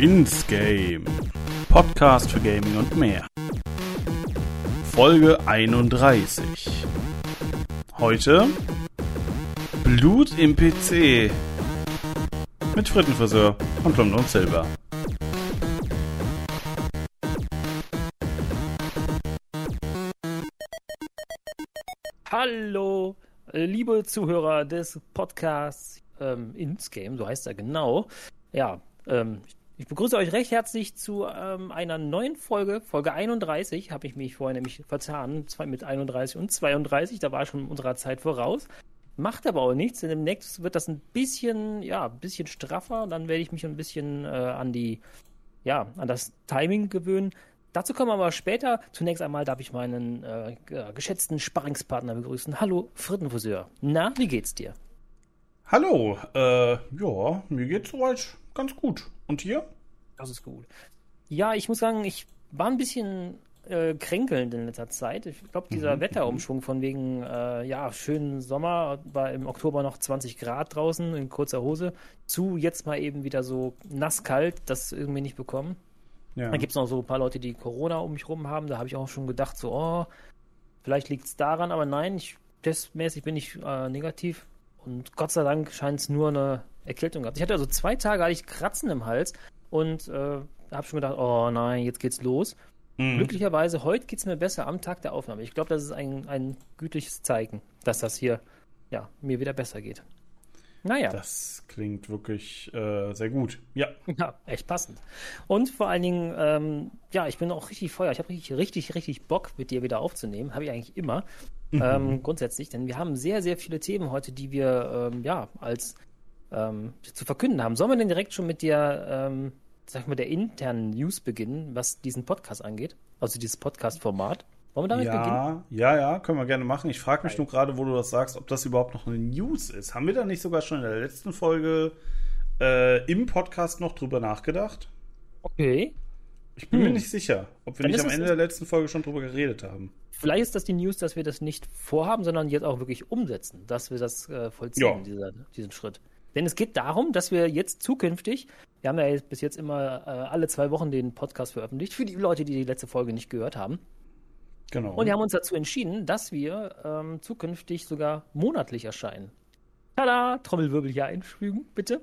Ins Game. Podcast für Gaming und mehr. Folge 31. Heute Blut im PC. Mit Frittenfriseur und Blond und Silber. Hallo, liebe Zuhörer des Podcasts ähm, ins Game, so heißt er genau. Ja, ähm, ich begrüße euch recht herzlich zu ähm, einer neuen Folge, Folge 31. Habe ich mich vorher nämlich zwei mit 31 und 32, da war schon unserer Zeit voraus. Macht aber auch nichts, denn demnächst wird das ein bisschen, ja, ein bisschen straffer dann werde ich mich ein bisschen äh, an die, ja, an das Timing gewöhnen. Dazu kommen wir aber später. Zunächst einmal darf ich meinen äh, geschätzten Sparringspartner begrüßen. Hallo, Frittenfriseur. Na, wie geht's dir? Hallo, äh, ja, mir geht's soweit ganz gut. Und hier? Das ist gut. Ja, ich muss sagen, ich war ein bisschen äh, kränkelnd in letzter Zeit. Ich glaube, dieser mhm. Wetterumschwung von wegen, äh, ja, schönen Sommer, war im Oktober noch 20 Grad draußen in kurzer Hose, zu jetzt mal eben wieder so nasskalt, das irgendwie nicht bekommen. Ja. Dann gibt es noch so ein paar Leute, die Corona um mich rum haben. Da habe ich auch schon gedacht, so, oh, vielleicht liegt es daran, aber nein, ich, testmäßig bin ich äh, negativ. Und Gott sei Dank scheint es nur eine Erkältung gehabt. Ich hatte also zwei Tage hatte ich Kratzen im Hals und äh, habe schon gedacht, oh nein, jetzt geht's los. Mhm. Glücklicherweise, heute geht es mir besser am Tag der Aufnahme. Ich glaube, das ist ein, ein gütliches Zeichen, dass das hier ja, mir wieder besser geht. Naja. Das klingt wirklich äh, sehr gut. Ja. Ja, echt passend. Und vor allen Dingen, ähm, ja, ich bin auch richtig Feuer. Ich habe richtig, richtig, richtig Bock, mit dir wieder aufzunehmen. Habe ich eigentlich immer. Mhm. Ähm, grundsätzlich, denn wir haben sehr, sehr viele Themen heute, die wir ähm, ja als ähm, zu verkünden haben. Sollen wir denn direkt schon mit der, ähm, sag ich mal, der internen News beginnen, was diesen Podcast angeht? Also dieses Podcast-Format? Wollen wir damit ja, beginnen? Ja, ja, können wir gerne machen. Ich frage mich nur gerade, wo du das sagst, ob das überhaupt noch eine News ist. Haben wir da nicht sogar schon in der letzten Folge äh, im Podcast noch drüber nachgedacht? Okay. Ich bin hm. mir nicht sicher, ob wir Dann nicht am Ende der letzten Folge schon drüber geredet haben. Vielleicht ist das die News, dass wir das nicht vorhaben, sondern jetzt auch wirklich umsetzen, dass wir das äh, vollziehen, ja. dieser, diesen Schritt. Denn es geht darum, dass wir jetzt zukünftig, wir haben ja bis jetzt immer äh, alle zwei Wochen den Podcast veröffentlicht, für die Leute, die die letzte Folge nicht gehört haben. Genau. Und wir haben uns dazu entschieden, dass wir ähm, zukünftig sogar monatlich erscheinen. Tada! Trommelwirbel hier einfügen, bitte.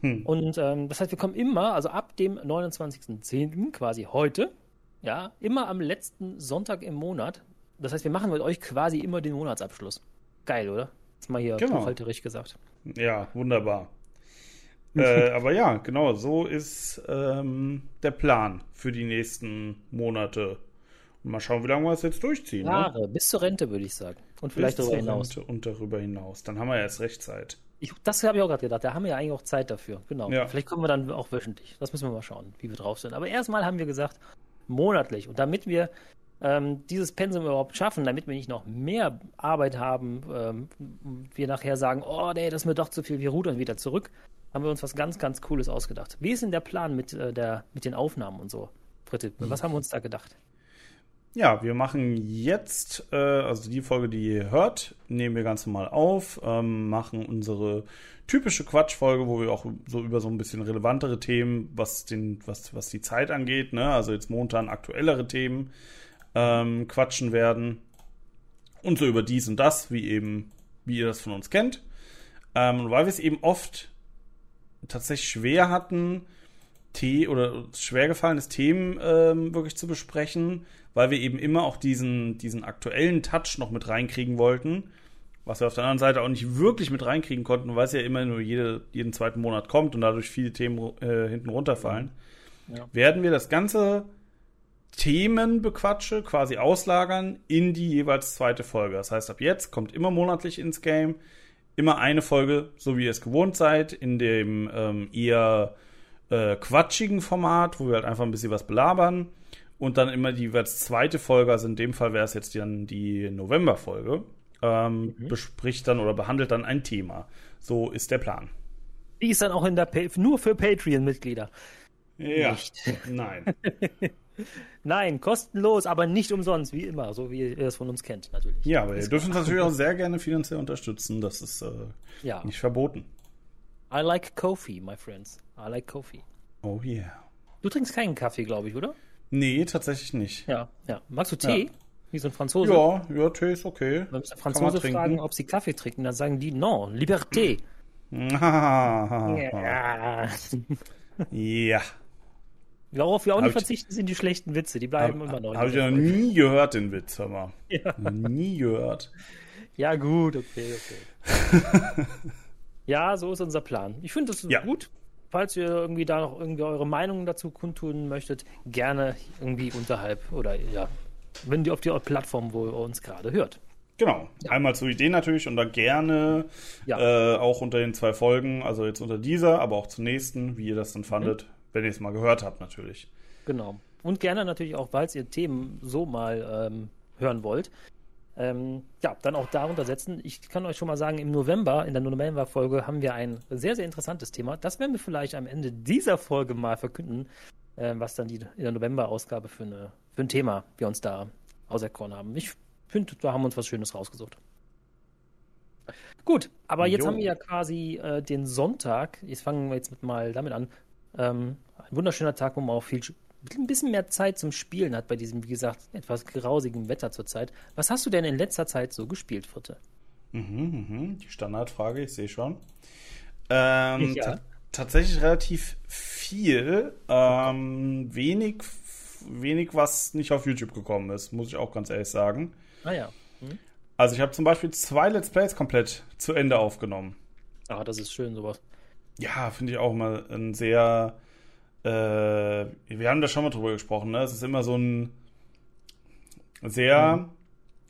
Hm. Und ähm, das heißt, wir kommen immer, also ab dem 29.10., quasi heute, ja, immer am letzten Sonntag im Monat. Das heißt, wir machen mit euch quasi immer den Monatsabschluss. Geil, oder? Ist mal hier genau. gesagt. Ja, wunderbar. äh, aber ja, genau, so ist ähm, der Plan für die nächsten Monate Mal schauen, wie lange wir es jetzt durchziehen. Ne? Jahre, ne? bis zur Rente, würde ich sagen. Und vielleicht bis darüber hinaus. Rente und darüber hinaus. Dann haben wir jetzt recht Zeit. Ich, das habe ich auch gerade gedacht. Da haben wir ja eigentlich auch Zeit dafür. Genau. Ja. Vielleicht kommen wir dann auch wöchentlich. Das müssen wir mal schauen, wie wir drauf sind. Aber erstmal haben wir gesagt, monatlich. Und damit wir ähm, dieses Pensum überhaupt schaffen, damit wir nicht noch mehr Arbeit haben, ähm, wir nachher sagen, oh nee, das ist mir doch zu viel, wir rudern wieder zurück, haben wir uns was ganz, ganz Cooles ausgedacht. Wie ist denn der Plan mit, äh, der, mit den Aufnahmen und so? Britte, was haben wir uns da gedacht? Ja, wir machen jetzt, äh, also die Folge, die ihr hört, nehmen wir ganz normal auf, ähm, machen unsere typische Quatschfolge, wo wir auch so über so ein bisschen relevantere Themen, was den, was, was die Zeit angeht, ne, also jetzt momentan aktuellere Themen, ähm, quatschen werden. Und so über dies und das, wie eben, wie ihr das von uns kennt. Ähm, und weil wir es eben oft tatsächlich schwer hatten, The oder schwer gefallenes Themen ähm, wirklich zu besprechen, weil wir eben immer auch diesen, diesen aktuellen Touch noch mit reinkriegen wollten, was wir auf der anderen Seite auch nicht wirklich mit reinkriegen konnten, weil es ja immer nur jede, jeden zweiten Monat kommt und dadurch viele Themen äh, hinten runterfallen, ja. werden wir das ganze Themenbequatsche quasi auslagern in die jeweils zweite Folge. Das heißt, ab jetzt kommt immer monatlich ins Game immer eine Folge, so wie ihr es gewohnt seid, in dem ähm, eher äh, quatschigen Format, wo wir halt einfach ein bisschen was belabern. Und dann immer die jeweils zweite Folge, also in dem Fall wäre es jetzt dann die November-Folge, ähm, mhm. bespricht dann oder behandelt dann ein Thema. So ist der Plan. Die ist dann auch in der pa nur für Patreon-Mitglieder. Ja. Nicht. Nein. Nein, kostenlos, aber nicht umsonst, wie immer, so wie ihr es von uns kennt, natürlich. Ja, aber ihr dürft uns natürlich auch sehr gerne finanziell unterstützen. Das ist äh, ja. nicht verboten. I like Kofi, my friends. I like Kofi. Oh yeah. Du trinkst keinen Kaffee, glaube ich, oder? Nee, tatsächlich nicht. Ja, ja. Magst du Tee? Ja. Wie so ein Franzose? Ja, ja, Tee ist okay. Wenn wir Franzose fragen, ob sie Kaffee trinken, dann sagen die non, Liberté. ja. ja. Worauf wir auch Hab nicht ich- verzichten, sind die schlechten Witze. Die bleiben immer noch. Habe ich dieser noch nie gehört, den Witz, hör mal. Ja. Nie gehört. Ja, gut, okay, okay. ja, so ist unser Plan. Ich finde das Ja. gut. Falls ihr irgendwie da noch irgendwie eure Meinungen dazu kundtun möchtet, gerne irgendwie unterhalb oder ja, wenn die auf die Plattform, wo ihr uns gerade hört. Genau. Ja. Einmal zur Idee natürlich und dann gerne Ja. äh, auch unter den zwei Folgen, also jetzt unter dieser, aber auch zur nächsten, wie ihr das dann fandet, wenn ihr es mal gehört habt natürlich. Genau. Und gerne natürlich auch, falls ihr Themen so mal ähm, hören wollt, ähm, ja, dann auch darunter setzen. Ich kann euch schon mal sagen, im November, in der November-Folge, haben wir ein sehr, sehr interessantes Thema. Das werden wir vielleicht am Ende dieser Folge mal verkünden, äh, was dann die in der November-Ausgabe für, eine, für ein Thema wir uns da auserkoren haben. Ich finde, da haben wir uns was Schönes rausgesucht. Gut, aber jetzt Jo. haben wir ja quasi äh, den Sonntag. Jetzt fangen wir jetzt mit mal damit an. Ähm, ein wunderschöner Tag, wo man auch viel, ein bisschen mehr Zeit zum Spielen hat bei diesem, wie gesagt, etwas grausigen Wetter zurzeit. Was hast du denn in letzter Zeit so gespielt, Fritte? Mhm, mhm. Die Standardfrage, ich sehe schon. Ähm, Ja. ta- tatsächlich relativ viel. Ähm, wenig, wenig, was nicht auf YouTube gekommen ist, muss ich auch ganz ehrlich sagen. Ah ja. Also ich habe zum Beispiel zwei Let's Plays komplett zu Ende aufgenommen. Ah, das ist schön, sowas. Ja, finde ich auch mal ein sehr. Äh, wir haben da schon mal drüber gesprochen, ne? Es ist immer so ein sehr.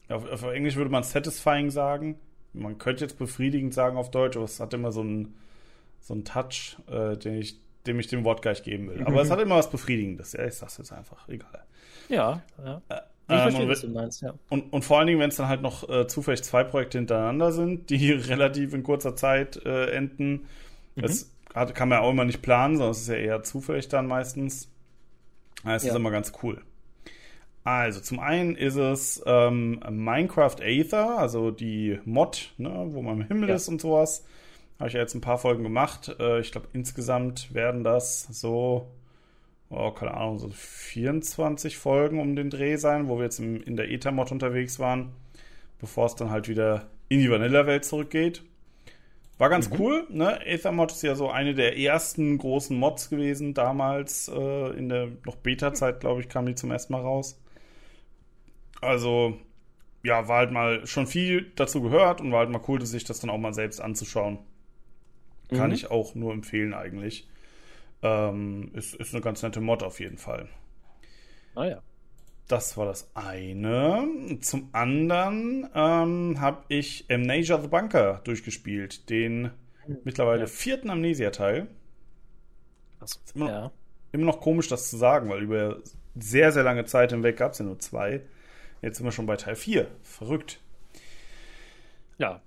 Auf, auf Englisch würde man satisfying sagen. Man könnte jetzt befriedigend sagen auf Deutsch, aber es hat immer so einen so einen Touch, äh, den ich, dem ich dem Wort gleich geben will. Aber es hat immer was Befriedigendes. Ja, ich sag's jetzt einfach. Egal. Ja, ja. Ich Ähm, verstehe, und was du meinst, ja. und, und vor allen Dingen, wenn es dann halt noch äh, zufällig zwei Projekte hintereinander sind, die relativ in kurzer Zeit äh, enden. Das hat, kann man ja auch immer nicht planen, sondern es ist ja eher zufällig dann meistens. Das Ja. ist immer ganz cool. Also, zum einen ist es ähm, Minecraft Aether, also die Mod, ne, wo man im Himmel Ja. ist und sowas. Habe ich ja jetzt ein paar Folgen gemacht. Äh, ich glaube, insgesamt werden das so, oh, keine Ahnung, so 24 Folgen um den Dreh sein, wo wir jetzt im, in der Ether-Mod unterwegs waren, bevor es dann halt wieder in die Vanilla-Welt zurückgeht. War ganz cool, ne? Aether-Mod ist ja so eine der ersten großen Mods gewesen damals, äh, in der noch Beta-Zeit, glaube ich, kam die zum ersten Mal raus. Also, ja, war halt mal schon viel dazu gehört und war halt mal cool, sich das dann auch mal selbst anzuschauen. Kann Mhm. ich auch nur empfehlen eigentlich. Ähm, ist, ist eine ganz nette Mod auf jeden Fall. Ah ja. Das war das eine. Zum anderen ähm, habe ich Amnesia the Bunker durchgespielt, den mittlerweile Ja. vierten Amnesia-Teil. Immer noch- Ja. Immer noch komisch, das zu sagen, weil über sehr, sehr lange Zeit hinweg gab es ja nur zwei. Jetzt sind wir schon bei Teil 4. Verrückt. ja.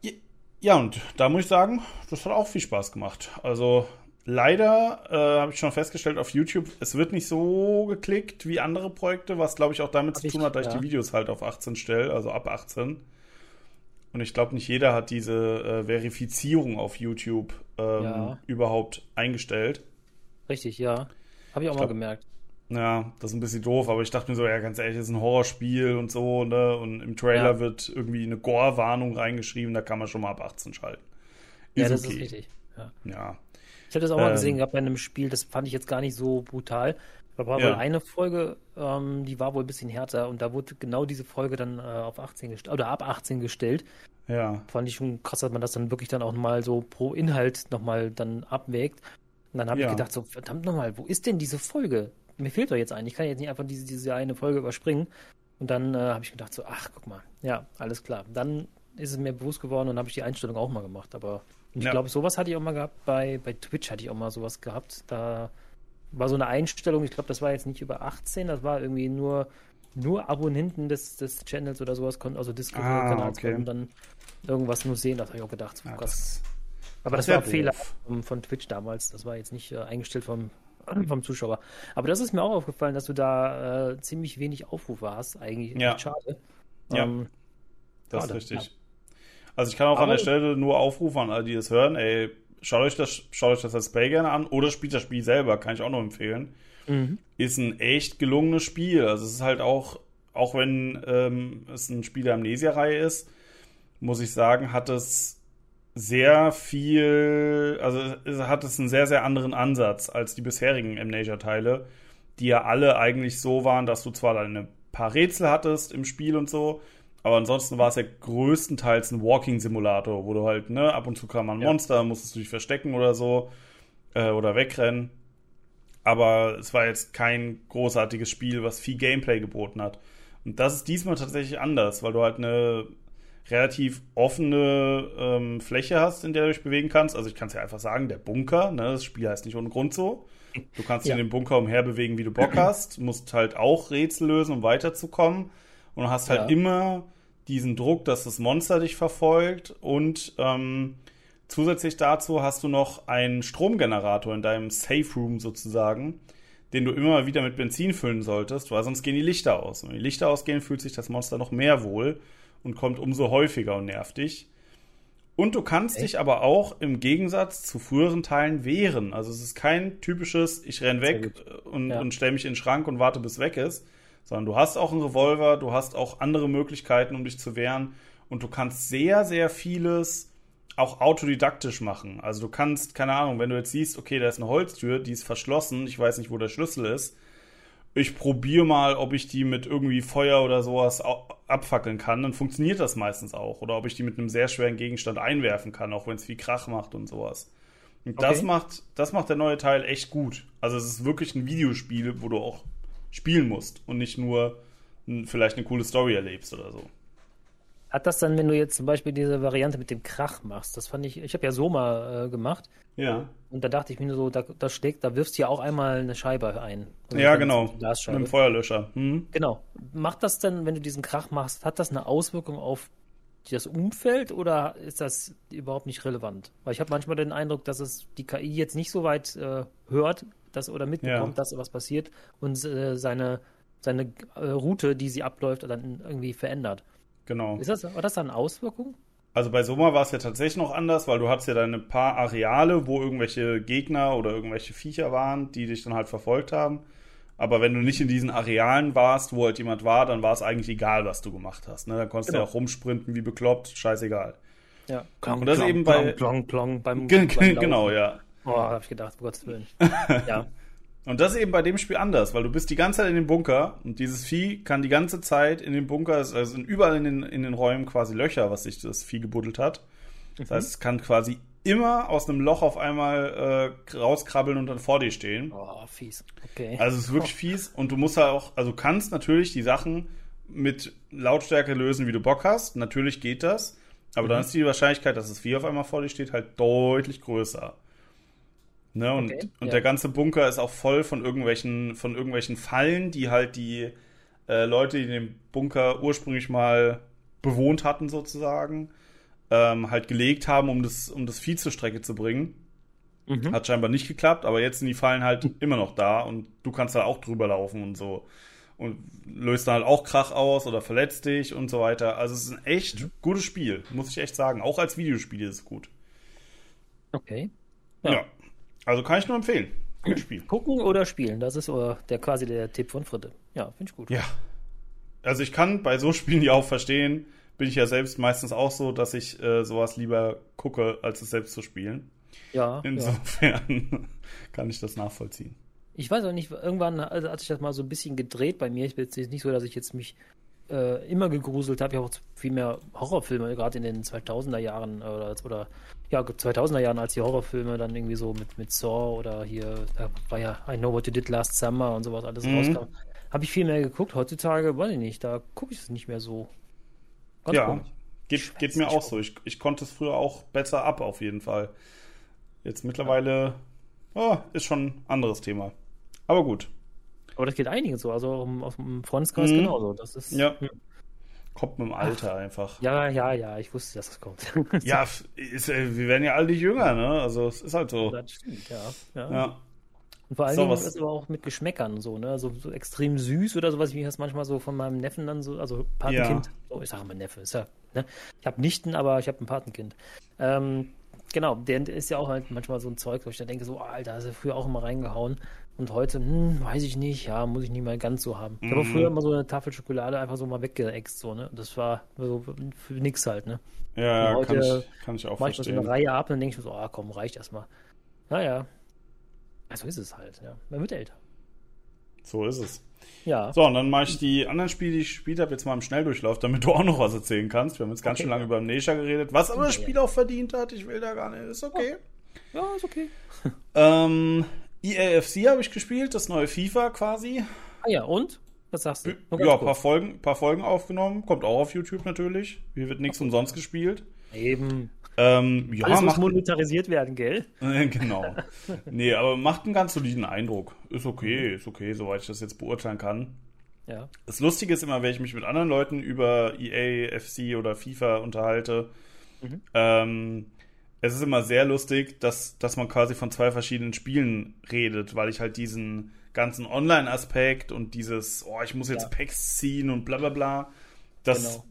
Ja, und da muss ich sagen, das hat auch viel Spaß gemacht. Also leider äh, habe ich schon festgestellt auf YouTube, es wird nicht so geklickt wie andere Projekte, was glaube ich auch damit Hab zu ich- tun hat, dass ich ja. die Videos halt auf 18 stelle, also ab 18. Und ich glaube, nicht jeder hat diese äh, Verifizierung auf YouTube ähm, Ja. überhaupt eingestellt. Richtig, ja. Habe ich auch mal glaub- gemerkt. Ja, das ist ein bisschen doof, aber ich dachte mir so, ja, ganz ehrlich, das ist ein Horrorspiel und so, ne? Und im Trailer Ja. wird irgendwie eine Gore-Warnung reingeschrieben, da kann man schon mal ab 18 schalten. Ja, Ist das okay. ist richtig. Ja. Ja. Ich habe das auch mal Ähm. gesehen gehabt bei einem Spiel, das fand ich jetzt gar nicht so brutal. Da war Ja. wohl eine Folge, ähm, die war wohl ein bisschen härter und da wurde genau diese Folge dann äh, auf 18 gestellt oder ab 18 gestellt. Ja. Fand ich schon krass, dass man das dann wirklich dann auch mal so pro Inhalt nochmal dann abwägt. Und dann habe Ja. ich gedacht, so verdammt nochmal, wo ist denn diese Folge? Mir fehlt doch jetzt eine. Ich kann jetzt nicht einfach diese, diese eine Folge überspringen. Und dann äh, habe ich gedacht, so, ach, guck mal, ja, alles klar. Dann ist es mir bewusst geworden und habe ich die Einstellung auch mal gemacht. Aber ich Ja. glaube, sowas hatte ich auch mal gehabt. Bei, bei Twitch hatte ich auch mal sowas gehabt. Da war so eine Einstellung, ich glaube, das war jetzt nicht über 18, das war irgendwie nur, nur Abonnenten des, des Channels oder sowas, konnten, also des Ah, okay. konnten dann irgendwas nur sehen. Das habe ich auch gedacht. Ja, krass. das, Aber das, das war ein Fehler von, von Twitch damals. Das war jetzt nicht äh, eingestellt vom, vom Zuschauer. Aber das ist mir auch aufgefallen, dass du da äh, ziemlich wenig Aufrufe hast. Eigentlich Ja. schade. Ja. Ähm, das ist richtig. Also ich kann auch an Aber- der Stelle nur aufrufen an alle, die das hören, ey, schaut euch das, schaut euch das Let's Play gerne an oder spielt das Spiel selber, kann ich auch noch empfehlen. Mhm. Ist ein echt gelungenes Spiel. Also es ist halt auch, auch wenn ähm, es ein Spiel der Amnesia-Reihe ist, muss ich sagen, hat es sehr viel, also es hat es einen sehr, sehr anderen Ansatz als die bisherigen Amnesia-Teile, die ja alle eigentlich so waren, dass du zwar ein paar Rätsel hattest im Spiel und so, aber ansonsten war es ja größtenteils ein Walking-Simulator, wo du halt, ne, ab und zu kam ein Monster, ja. musstest du dich verstecken oder so, äh, oder wegrennen. Aber es war jetzt kein großartiges Spiel, was viel Gameplay geboten hat. Und das ist diesmal tatsächlich anders, weil du halt eine relativ offene ähm, Fläche hast, in der du dich bewegen kannst. Also ich kann es ja einfach sagen, der Bunker, ne, das Spiel heißt nicht ohne Grund so. Du kannst ja. in dem Bunker umherbewegen, wie du Bock hast, musst halt auch Rätsel lösen, um weiterzukommen. Und hast halt ja. immer diesen Druck, dass das Monster dich verfolgt und ähm, zusätzlich dazu hast du noch einen Stromgenerator in deinem Safe Room sozusagen, den du immer wieder mit Benzin füllen solltest, weil sonst gehen die Lichter aus. Und wenn die Lichter ausgehen, fühlt sich das Monster noch mehr wohl und kommt umso häufiger und nervt dich. Und du kannst Echt? dich aber auch im Gegensatz zu früheren Teilen wehren. Also es ist kein typisches, ich renn weg und, ja. und stelle mich in den Schrank und warte, bis weg ist, sondern du hast auch einen Revolver, du hast auch andere Möglichkeiten, um dich zu wehren und du kannst sehr, sehr vieles auch autodidaktisch machen. Also du kannst, keine Ahnung, wenn du jetzt siehst, okay, da ist eine Holztür, die ist verschlossen, ich weiß nicht, wo der Schlüssel ist, ich probiere mal, ob ich die mit irgendwie Feuer oder sowas abfackeln kann, dann funktioniert das meistens auch. Oder ob ich die mit einem sehr schweren Gegenstand einwerfen kann, auch wenn es viel Krach macht und sowas. Und okay. das macht, das macht der neue Teil echt gut. Also es ist wirklich ein Videospiel, wo du auch spielen musst und nicht nur vielleicht eine coole Story erlebst oder so. Hat das dann, wenn du jetzt zum Beispiel diese Variante mit dem Krach machst, das fand ich, ich habe ja Soma äh, gemacht. Ja. Und da dachte ich mir nur so, da, da schlägt, da wirfst du ja auch einmal eine Scheibe ein. Also ja, genau. Mit dem Feuerlöscher. Mhm. Genau. Macht das denn, wenn du diesen Krach machst, hat das eine Auswirkung auf das Umfeld oder ist das überhaupt nicht relevant? Weil ich habe manchmal den Eindruck, dass es die KI jetzt nicht so weit äh, hört, dass oder mitbekommt, ja. dass was passiert und äh, seine seine äh, Route, die sie abläuft, dann irgendwie verändert. Genau. Ist das, war das dann Auswirkung? Also bei Soma war es ja tatsächlich noch anders, weil du hattest ja dann ein paar Areale, wo irgendwelche Gegner oder irgendwelche Viecher waren, die dich dann halt verfolgt haben. Aber wenn du nicht in diesen Arealen warst, wo halt jemand war, dann war es eigentlich egal, was du gemacht hast. Ne? Dann konntest genau. du ja auch rumsprinten wie bekloppt, scheißegal. Ja. Klong, und das klong, eben bei. Klong, klong, beim, beim genau, ja. Oh, hab ich gedacht, um Gottes Willen. ja. Und das ist eben bei dem Spiel anders, weil du bist die ganze Zeit in dem Bunker und dieses Vieh kann die ganze Zeit in dem Bunker, also sind überall in den, in den Räumen quasi Löcher, was sich das Vieh gebuddelt hat. Das mhm. heißt, es kann quasi immer aus einem Loch auf einmal äh, rauskrabbeln und dann vor dir stehen. Oh, fies. Okay. Also es ist wirklich fies und du musst halt auch, also kannst natürlich die Sachen mit Lautstärke lösen, wie du Bock hast. Natürlich geht das. Aber mhm. dann ist die Wahrscheinlichkeit, dass das Vieh auf einmal vor dir steht, halt deutlich größer. Ne, und, okay, und ja. der ganze Bunker ist auch voll von irgendwelchen, von irgendwelchen Fallen, die halt die äh, Leute, die den Bunker ursprünglich mal bewohnt hatten, sozusagen, ähm, halt gelegt haben, um das, um das Vieh zur Strecke zu bringen. Mhm. Hat scheinbar nicht geklappt, aber jetzt sind die Fallen halt mhm. immer noch da und du kannst da auch drüber laufen und so. Und löst dann halt auch Krach aus oder verletzt dich und so weiter. Also es ist ein echt mhm. gutes Spiel, muss ich echt sagen. Auch als Videospiel ist es gut. Okay. ja. ja. Also kann ich nur empfehlen. Gut Spiel. Gucken oder spielen, das ist der quasi der Tipp von Fritte. Ja, finde ich gut. Ja. Also ich kann bei so Spielen ja auch verstehen, bin ich ja selbst meistens auch so, dass ich äh, sowas lieber gucke, als es selbst zu spielen. Ja. Insofern ja. kann ich das nachvollziehen. Ich weiß auch nicht, irgendwann also hat sich das mal so ein bisschen gedreht bei mir. Ich bin jetzt nicht so, dass ich jetzt mich äh, immer gegruselt habe. Ich habe auch viel mehr Horrorfilme, gerade in den 2000er Jahren oder, oder ja, 2000er Jahren, als die Horrorfilme dann irgendwie so mit, mit Saw oder hier, da war ja I Know What You Did Last Summer und sowas alles mhm. rauskam. Habe ich viel mehr geguckt. Heutzutage, weiß ich nicht, da gucke ich es nicht mehr so. Ganz ja, komisch. geht, geht mir auch so. Ich, ich konnte es früher auch besser ab, auf jeden Fall. Jetzt mittlerweile oh, ist schon ein anderes Thema. Aber gut. Aber das geht einigen so, also auf dem Freundeskreis mhm. genauso. Das ist, ja. Hm. Kommt mit dem Alter Ach, einfach. Ja, ja, ja, ich wusste, dass das kommt. ja, ist, äh, wir werden ja alle nicht jünger, ne? Also es ist halt so. Das stimmt, ja. ja. ja. Und vor allen so, Dingen ist es aber auch mit Geschmäckern so, ne? So, so extrem süß oder sowas, wie ich das manchmal so von meinem Neffen dann so, also Patenkind. Ja. Oh, ich sage mal Neffe, ist ja, ne? Ich habe Nichten, aber ich habe ein Patenkind. Ähm, Genau, der ist ja auch halt manchmal so ein Zeug, wo ich da denke, so, Alter, hast du früher auch immer reingehauen. Und heute, hm, weiß ich nicht, ja, muss ich nicht mal ganz so haben. Ich habe Mhm. früher immer so eine Tafel Schokolade einfach so mal weggeext, so, ne? Das war so für nix halt, ne? Ja, ja kann, ich, kann ich auch Mach ich so eine verstehen. Reihe ab und dann denke ich mir so, ah komm, reicht erstmal. Naja. Ja, so ist es halt, ja. Man wird älter. So ist es. Ja. So, und dann mache ich die anderen Spiele, die ich gespielt habe, jetzt mal im Schnelldurchlauf, damit du auch noch was erzählen kannst. Wir haben jetzt ganz Okay. schön lange über Amnesia geredet, was aber das. Spiel auch verdient hat. Ich will da gar nicht. Ist okay. Ja, ist okay. Ähm, EAFC habe ich gespielt, das neue FIFA quasi. Ah ja, und? Was sagst du? Nur Ja, ein paar Folgen, paar Folgen aufgenommen. Kommt auch auf YouTube natürlich. Hier wird nichts umsonst gespielt. Eben. Ähm, ja, Alles muss macht, monetarisiert werden, gell? äh, genau. Nee, aber macht einen ganz soliden Eindruck. Ist okay, ist okay, soweit ich das jetzt beurteilen kann. Ja. Das Lustige ist immer, wenn ich mich mit anderen Leuten über EA, FC oder FIFA unterhalte, Mhm. ähm, es ist immer sehr lustig, dass, dass man quasi von zwei verschiedenen Spielen redet, weil ich halt diesen ganzen Online-Aspekt und dieses, oh, ich muss jetzt Ja. Packs ziehen und bla bla bla, das Genau.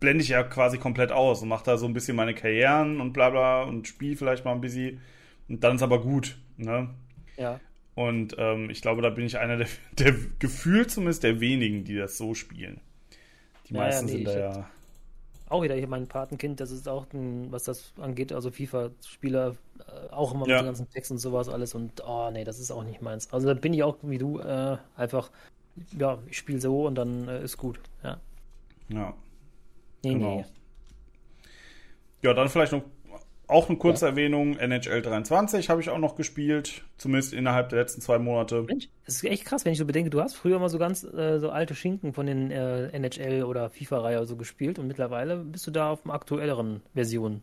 blende ich ja quasi komplett aus und mache da so ein bisschen meine Karrieren und bla bla und spiele vielleicht mal ein bisschen und dann ist aber gut, ne? Ja. Und ähm, ich glaube, da bin ich einer der, der gefühlt zumindest der wenigen, die das so spielen. Die Ja, meisten nee, sind da ja. Auch wieder hier mein Patenkind, das ist auch, ein, was das angeht, also FIFA-Spieler, äh, auch immer mit Ja. den ganzen Texten und sowas alles und, oh nee, das ist auch nicht meins. Also da bin ich auch wie du, äh, einfach, ja, ich spiele so und dann äh, ist gut. Ja. ja. Nee, Genau. nee. Ja, dann vielleicht noch auch eine kurze Erwähnung. NHL 23 habe ich auch noch gespielt, zumindest innerhalb der letzten zwei Monate. Mensch, das ist echt krass, wenn ich so bedenke, du hast früher mal so ganz äh, so alte Schinken von den äh, NHL oder FIFA-Reihe so gespielt und mittlerweile bist du da auf einer aktuelleren Version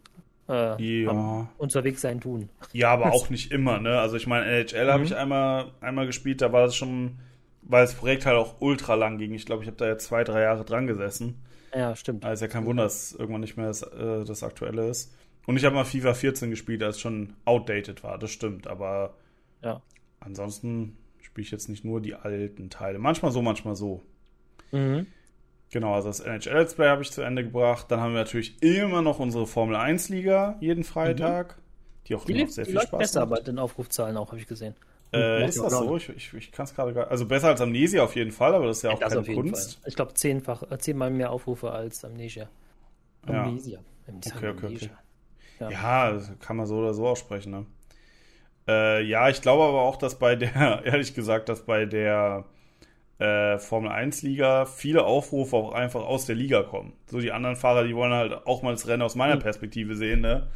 äh, Ja. unterwegs sein tun. Ja, aber auch nicht immer, ne? Also ich meine, NHL habe Mhm. ich einmal, einmal gespielt, da war es schon, weil das Projekt halt auch ultra lang ging. Ich glaube, ich habe da jetzt zwei, drei Jahre dran gesessen. Ja, stimmt. Also ja kein Wunder, dass irgendwann nicht mehr das, äh, das Aktuelle ist. Und ich habe mal FIFA 14 gespielt, als es schon outdated war, das stimmt. Aber Ja. ansonsten spiele ich jetzt nicht nur die alten Teile. Manchmal so, manchmal so. Mhm. Genau, also das NHL Let's Play habe ich zu Ende gebracht. Dann haben wir natürlich immer noch unsere Formel 1 Liga jeden Freitag, die auch Die, immer noch sehr die viel Spaß besser macht. bei den Aufrufzahlen auch, habe ich gesehen. Äh, ist das so? Ich, ich, ich kann es gerade gar Also besser als Amnesia auf jeden Fall, aber das ist ja auch das keine Kunst. Fall. Ich glaube, zehnfach, äh, zehnmal mehr Aufrufe als Amnesia. Ja. Amnesia. Amnesia. Okay, okay, Amnesia. Ja. Ja, kann man so oder so aussprechen, ne? Äh, ja, ich glaube aber auch, dass bei der, ehrlich gesagt, dass bei der äh, Formel 1 Liga viele Aufrufe auch einfach aus der Liga kommen. So die anderen Fahrer, die wollen halt auch mal das Rennen aus meiner Mhm. Perspektive sehen, ne?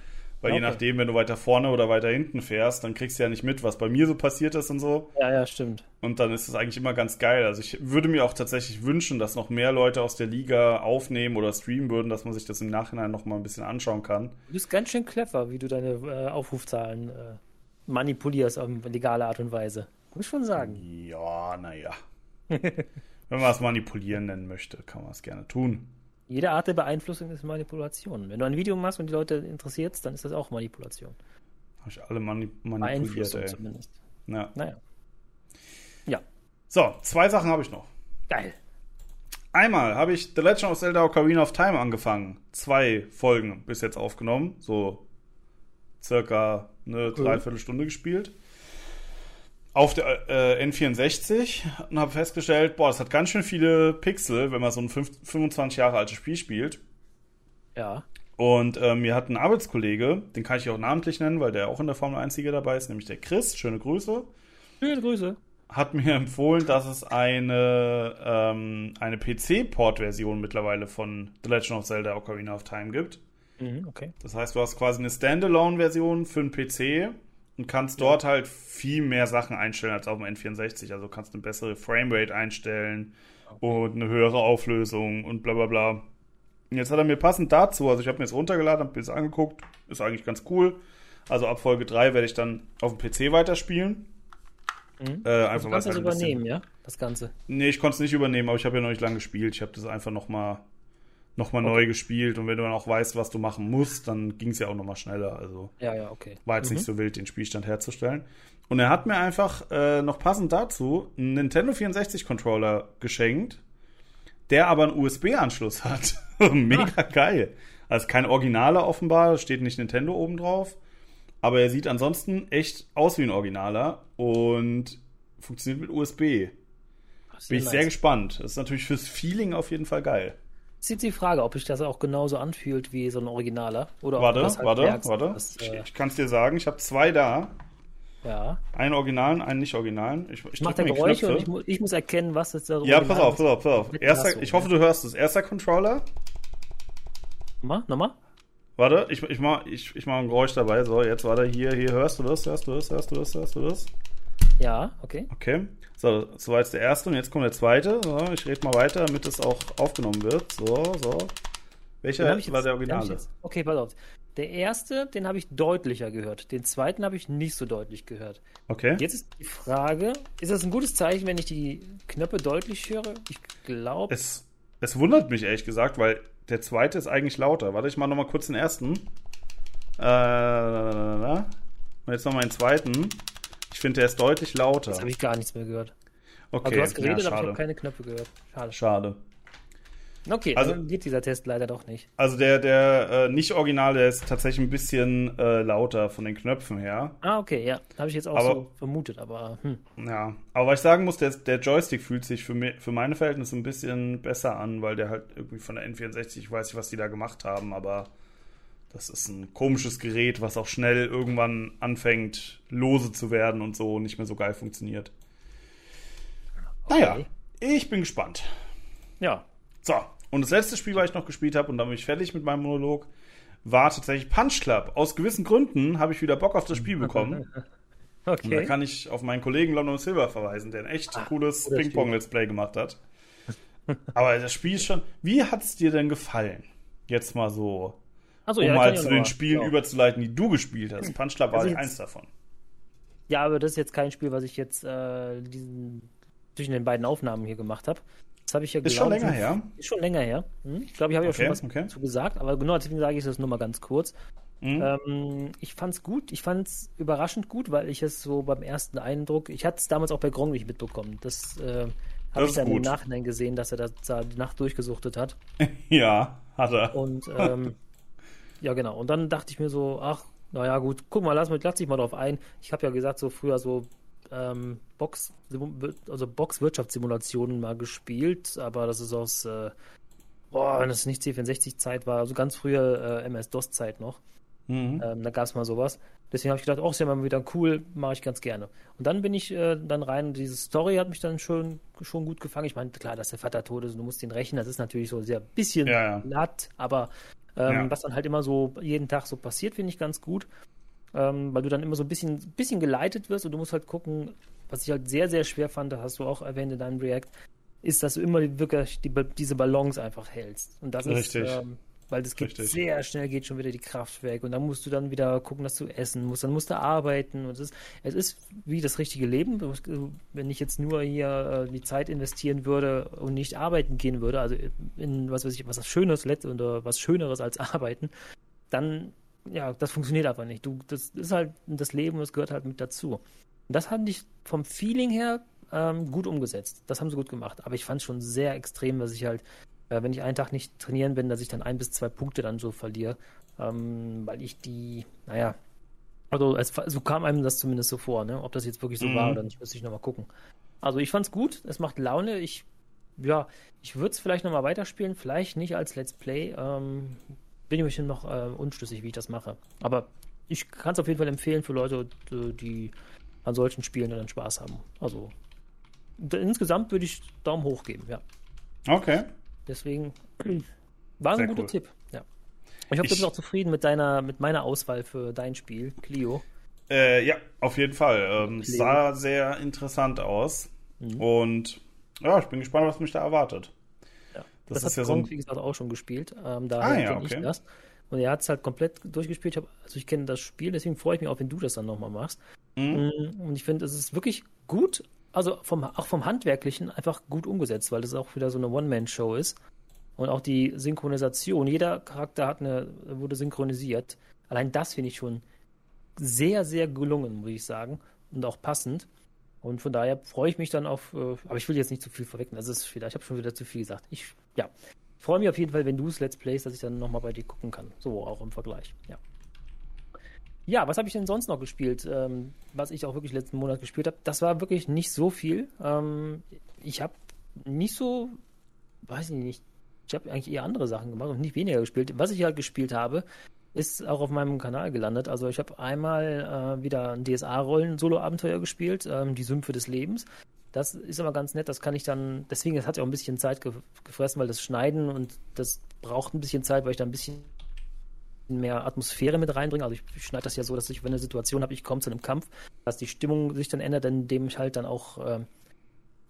Weil je Okay. nachdem, wenn du weiter vorne oder weiter hinten fährst, dann kriegst du ja nicht mit, was bei mir so passiert ist und so. ja, ja, stimmt. Und dann ist es eigentlich immer ganz geil. Also ich würde mir auch tatsächlich wünschen, dass noch mehr Leute aus der Liga aufnehmen oder streamen würden, dass man sich das im Nachhinein noch mal ein bisschen anschauen kann. Du bist ganz schön clever, wie du deine äh, Aufrufzahlen äh, manipulierst auf legale Art und Weise. Muss ich schon sagen. Ja, naja. Wenn man es manipulieren nennen möchte, kann man es gerne tun. Jede Art der Beeinflussung ist Manipulation. Wenn du ein Video machst und die Leute interessiert, dann ist das auch Manipulation. Habe ich alle mani manipuliert, ey. zumindest. Ja. Naja. Ja, So, zwei Sachen habe ich noch. geil. Einmal habe ich The Legend of Zelda Ocarina of Time angefangen. Zwei Folgen bis jetzt aufgenommen. So circa eine Cool. Dreiviertelstunde gespielt. Auf der äh, N64 und habe festgestellt, boah, das hat ganz schön viele Pixel, wenn man so ein fünf- 25 Jahre altes Spiel spielt. Ja. Und ähm, mir hat ein Arbeitskollege, den kann ich auch namentlich nennen, weil der auch in der Formel 1 Liga dabei ist, nämlich der Chris, schöne Grüße, Schöne Grüße. hat mir empfohlen, dass es eine, ähm, eine PC-Port-Version mittlerweile von The Legend of Zelda Ocarina of Time gibt. Mhm, okay. Das heißt, du hast quasi eine Standalone-Version für einen PC und kannst dort halt viel mehr Sachen einstellen als auf dem N64. Also kannst eine bessere Framerate einstellen und eine höhere Auflösung und bla bla bla. Und jetzt hat er mir passend dazu, also ich habe mir das runtergeladen, habe mir das angeguckt, ist eigentlich ganz cool. Also ab Folge 3 werde ich dann auf dem PC weiterspielen. Mhm. Äh, Du einfach kannst weil es das halt ein bisschen- übernehmen, ja? Das Ganze. Nee, ich konnte es nicht übernehmen, aber ich habe ja noch nicht lange gespielt. Ich habe das einfach nochmal noch mal neu gespielt. Und wenn du dann auch weißt, was du machen musst, dann ging es ja auch nochmal schneller. Also Ja, ja, okay. war jetzt Mhm. nicht so wild, den Spielstand herzustellen. Und er hat mir einfach äh, noch passend dazu einen Nintendo 64-Controller geschenkt, der aber einen USB-Anschluss hat. Mega geil. Also kein Originaler offenbar, steht nicht Nintendo oben drauf. aber er sieht ansonsten echt aus wie ein Originaler und funktioniert mit USB. Bin ich nice. sehr gespannt. Das ist natürlich fürs Feeling auf jeden Fall geil. Jetzt ist die Frage, ob sich das auch genauso anfühlt wie so ein Originaler. Oder warte, halt warte, merkst, warte. Das, äh... Ich, ich kann es dir sagen, ich habe zwei da. Ja. Einen Originalen, einen Nicht-Originalen. Ich, ich mache da Geräusche und ich, mu ich, muss erkennen, was das da Ja, pass auf, pass auf, pass auf. Erster, ich hoffe, du hörst es. Erster Controller. Nochmal, nochmal. Warte, ich, ich mache ich, ich mach ein Geräusch dabei. So, jetzt warte, hier, hier, hörst du das, hörst du das, hörst du das, hörst du das? Ja, okay. Okay. So, das war jetzt der erste und jetzt kommt der zweite. So, ich rede mal weiter, damit es auch aufgenommen wird. So, so. Welcher jetzt, war der Originale? Okay, pass auf. Der erste, den habe ich deutlicher gehört. Den zweiten habe ich nicht so deutlich gehört. Okay. Jetzt ist die Frage: Ist das ein gutes Zeichen, wenn ich die Knöpfe deutlich höre? Ich glaube. Es, es wundert mich ehrlich gesagt, weil der zweite ist eigentlich lauter. Warte, ich mache nochmal kurz den ersten. Äh, und jetzt nochmal den zweiten. Ich finde, der ist deutlich lauter. Jetzt habe ich gar nichts mehr gehört. Okay, aber du hast geredet, ja, aber ich habe keine Knöpfe gehört. Schade. Schade. Okay, also dann geht dieser Test leider doch nicht. Also der, der äh, nicht original, der ist tatsächlich ein bisschen äh, lauter von den Knöpfen her. Ah, okay, ja. Habe ich jetzt auch aber, so vermutet, aber. Hm. Ja, aber was ich sagen muss, der, der Joystick fühlt sich für, mich, für meine Verhältnisse ein bisschen besser an, weil der halt irgendwie von der N64, ich weiß nicht, was die da gemacht haben, aber das ist ein komisches Gerät, was auch schnell irgendwann anfängt, lose zu werden und so nicht mehr so geil funktioniert. Okay. Naja, ich bin gespannt. Ja. So, und das letzte Spiel, was ich noch gespielt habe, und dann bin ich fertig mit meinem Monolog, war tatsächlich Punch Club. Aus gewissen Gründen habe ich wieder Bock auf das Spiel bekommen. Okay. Und da kann ich auf meinen Kollegen London Silver verweisen, der ein echt Ach, cooles Ping-Pong-Let's Play gemacht hat. Aber das Spiel ist schon. Wie hat es dir denn gefallen? Jetzt mal so. Also, um ja, mal zu den Spielen ja. überzuleiten, die du gespielt hast. Punch Club war also eins davon. Ja, aber das ist jetzt kein Spiel, was ich jetzt äh, diesen, zwischen den beiden Aufnahmen hier gemacht habe. Das habe ich ja Ist schon länger her. Ist schon länger her. Hm? Ich glaube, ich habe okay, ja schon was okay. dazu gesagt, aber genau deswegen sage ich das nur mal ganz kurz. Mhm. Ähm, ich fand es gut, ich fand es überraschend gut, weil ich es so beim ersten Eindruck, ich hatte es damals auch bei Gronk nicht mitbekommen. Das äh, habe ich dann gut. im Nachhinein gesehen, dass er das da die Nacht durchgesuchtet hat. ja, hat er. Und ähm, ja, genau. Und dann dachte ich mir so, ach, naja, gut, guck mal, lass, lass dich mal drauf ein. Ich habe ja gesagt, so früher so ähm, Box, also Box-Wirtschaftssimulationen mal gespielt, aber das ist aus, äh, boah, wenn es nicht C64-Zeit war, also ganz früher äh, MS-DOS-Zeit noch. Mhm. Ähm, da gab es mal sowas. Deswegen habe ich gedacht, oh, ist ja mal wieder cool, mache ich ganz gerne. Und dann bin ich äh, dann rein, diese Story hat mich dann schon, schon gut gefangen. Ich meine, klar, dass der Vater tot ist und du musst ihn rächen, das ist natürlich so sehr bisschen ja, ja. glatt, aber ähm, ja. was dann halt immer so jeden Tag so passiert, finde ich ganz gut ähm, weil du dann immer so ein bisschen, bisschen geleitet wirst und du musst halt gucken, was ich halt sehr, sehr schwer fand, da hast du auch erwähnt in deinem React, ist, dass du immer wirklich die, diese Balance einfach hältst. Und das Richtig. ist, ähm, weil das geht Richtig. sehr schnell geht schon wieder die Kraft weg und dann musst du dann wieder gucken, dass du essen musst, dann musst du arbeiten und es ist, es ist wie das richtige Leben. Wenn ich jetzt nur hier äh, die Zeit investieren würde und nicht arbeiten gehen würde, also in was weiß ich, was Schönes oder was Schöneres als arbeiten, dann ja, das funktioniert einfach nicht. Du, das ist halt das Leben, das gehört halt mit dazu. Und das fand ich vom Feeling her ähm, gut umgesetzt. Das haben sie gut gemacht. Aber ich fand es schon sehr extrem, dass ich halt, äh, wenn ich einen Tag nicht trainieren bin, dass ich dann ein bis zwei Punkte dann so verliere. Ähm, weil ich die, naja, also es, so kam einem das zumindest so vor, ne? Ob das jetzt wirklich so mhm. war oder nicht, müsste ich nochmal gucken. Also ich fand's gut, es macht Laune. Ich, ja, ich würde es vielleicht nochmal weiterspielen, vielleicht nicht als Let's Play. Ähm, bin ich mir noch äh, unschlüssig, wie ich das mache. Aber ich kann es auf jeden Fall empfehlen für Leute, die an solchen Spielen dann Spaß haben. Also insgesamt würde ich Daumen hoch geben, ja. Okay. Deswegen war ein guter cool. Tipp, ja. Ich hoffe, du bist auch zufrieden mit deiner, mit meiner Auswahl für dein Spiel, Clio. Äh, ja, auf jeden Fall. Ähm, sah sehr interessant aus. Mhm. Und ja, ich bin gespannt, was mich da erwartet. Das, das hat ja Gronk, so wie gesagt, auch schon gespielt. Ähm, daher ah, ja, okay. ich das. Und er hat es halt komplett durchgespielt. Ich hab, also ich kenne das Spiel, deswegen freue ich mich auch, wenn du das dann nochmal machst. Mhm. Mm, und ich finde, es ist wirklich gut, also vom, auch vom Handwerklichen einfach gut umgesetzt, weil das auch wieder so eine One-Man-Show ist. Und auch die Synchronisation. Jeder Charakter hat eine, wurde synchronisiert. Allein das finde ich schon sehr, sehr gelungen, muss ich sagen. Und auch passend. Und von daher freue ich mich dann auf, äh, aber ich will jetzt nicht zu viel vorwegnehmen. Das ist vielleicht, ich habe schon wieder zu viel gesagt. Ich, ja, freue mich auf jeden Fall, wenn du es Let's Plays, dass ich dann nochmal bei dir gucken kann. So auch im Vergleich, ja. Ja, was habe ich denn sonst noch gespielt? Ähm, was ich auch wirklich letzten Monat gespielt habe, das war wirklich nicht so viel. Ähm, ich habe nicht so, weiß ich nicht, ich habe eigentlich eher andere Sachen gemacht und nicht weniger gespielt. Was ich halt gespielt habe, ist auch auf meinem Kanal gelandet. Also ich habe einmal äh, wieder ein DSA-Rollen-Solo-Abenteuer gespielt, ähm, die Sümpfe des Lebens. Das ist aber ganz nett, das kann ich dann, deswegen, das hat ja auch ein bisschen Zeit gefressen, weil das Schneiden und das braucht ein bisschen Zeit, weil ich da ein bisschen mehr Atmosphäre mit reinbringe. Also ich, schneide das ja so, dass ich, wenn eine Situation habe, ich komme zu einem Kampf, dass die Stimmung sich dann ändert, indem ich halt dann auch ähm,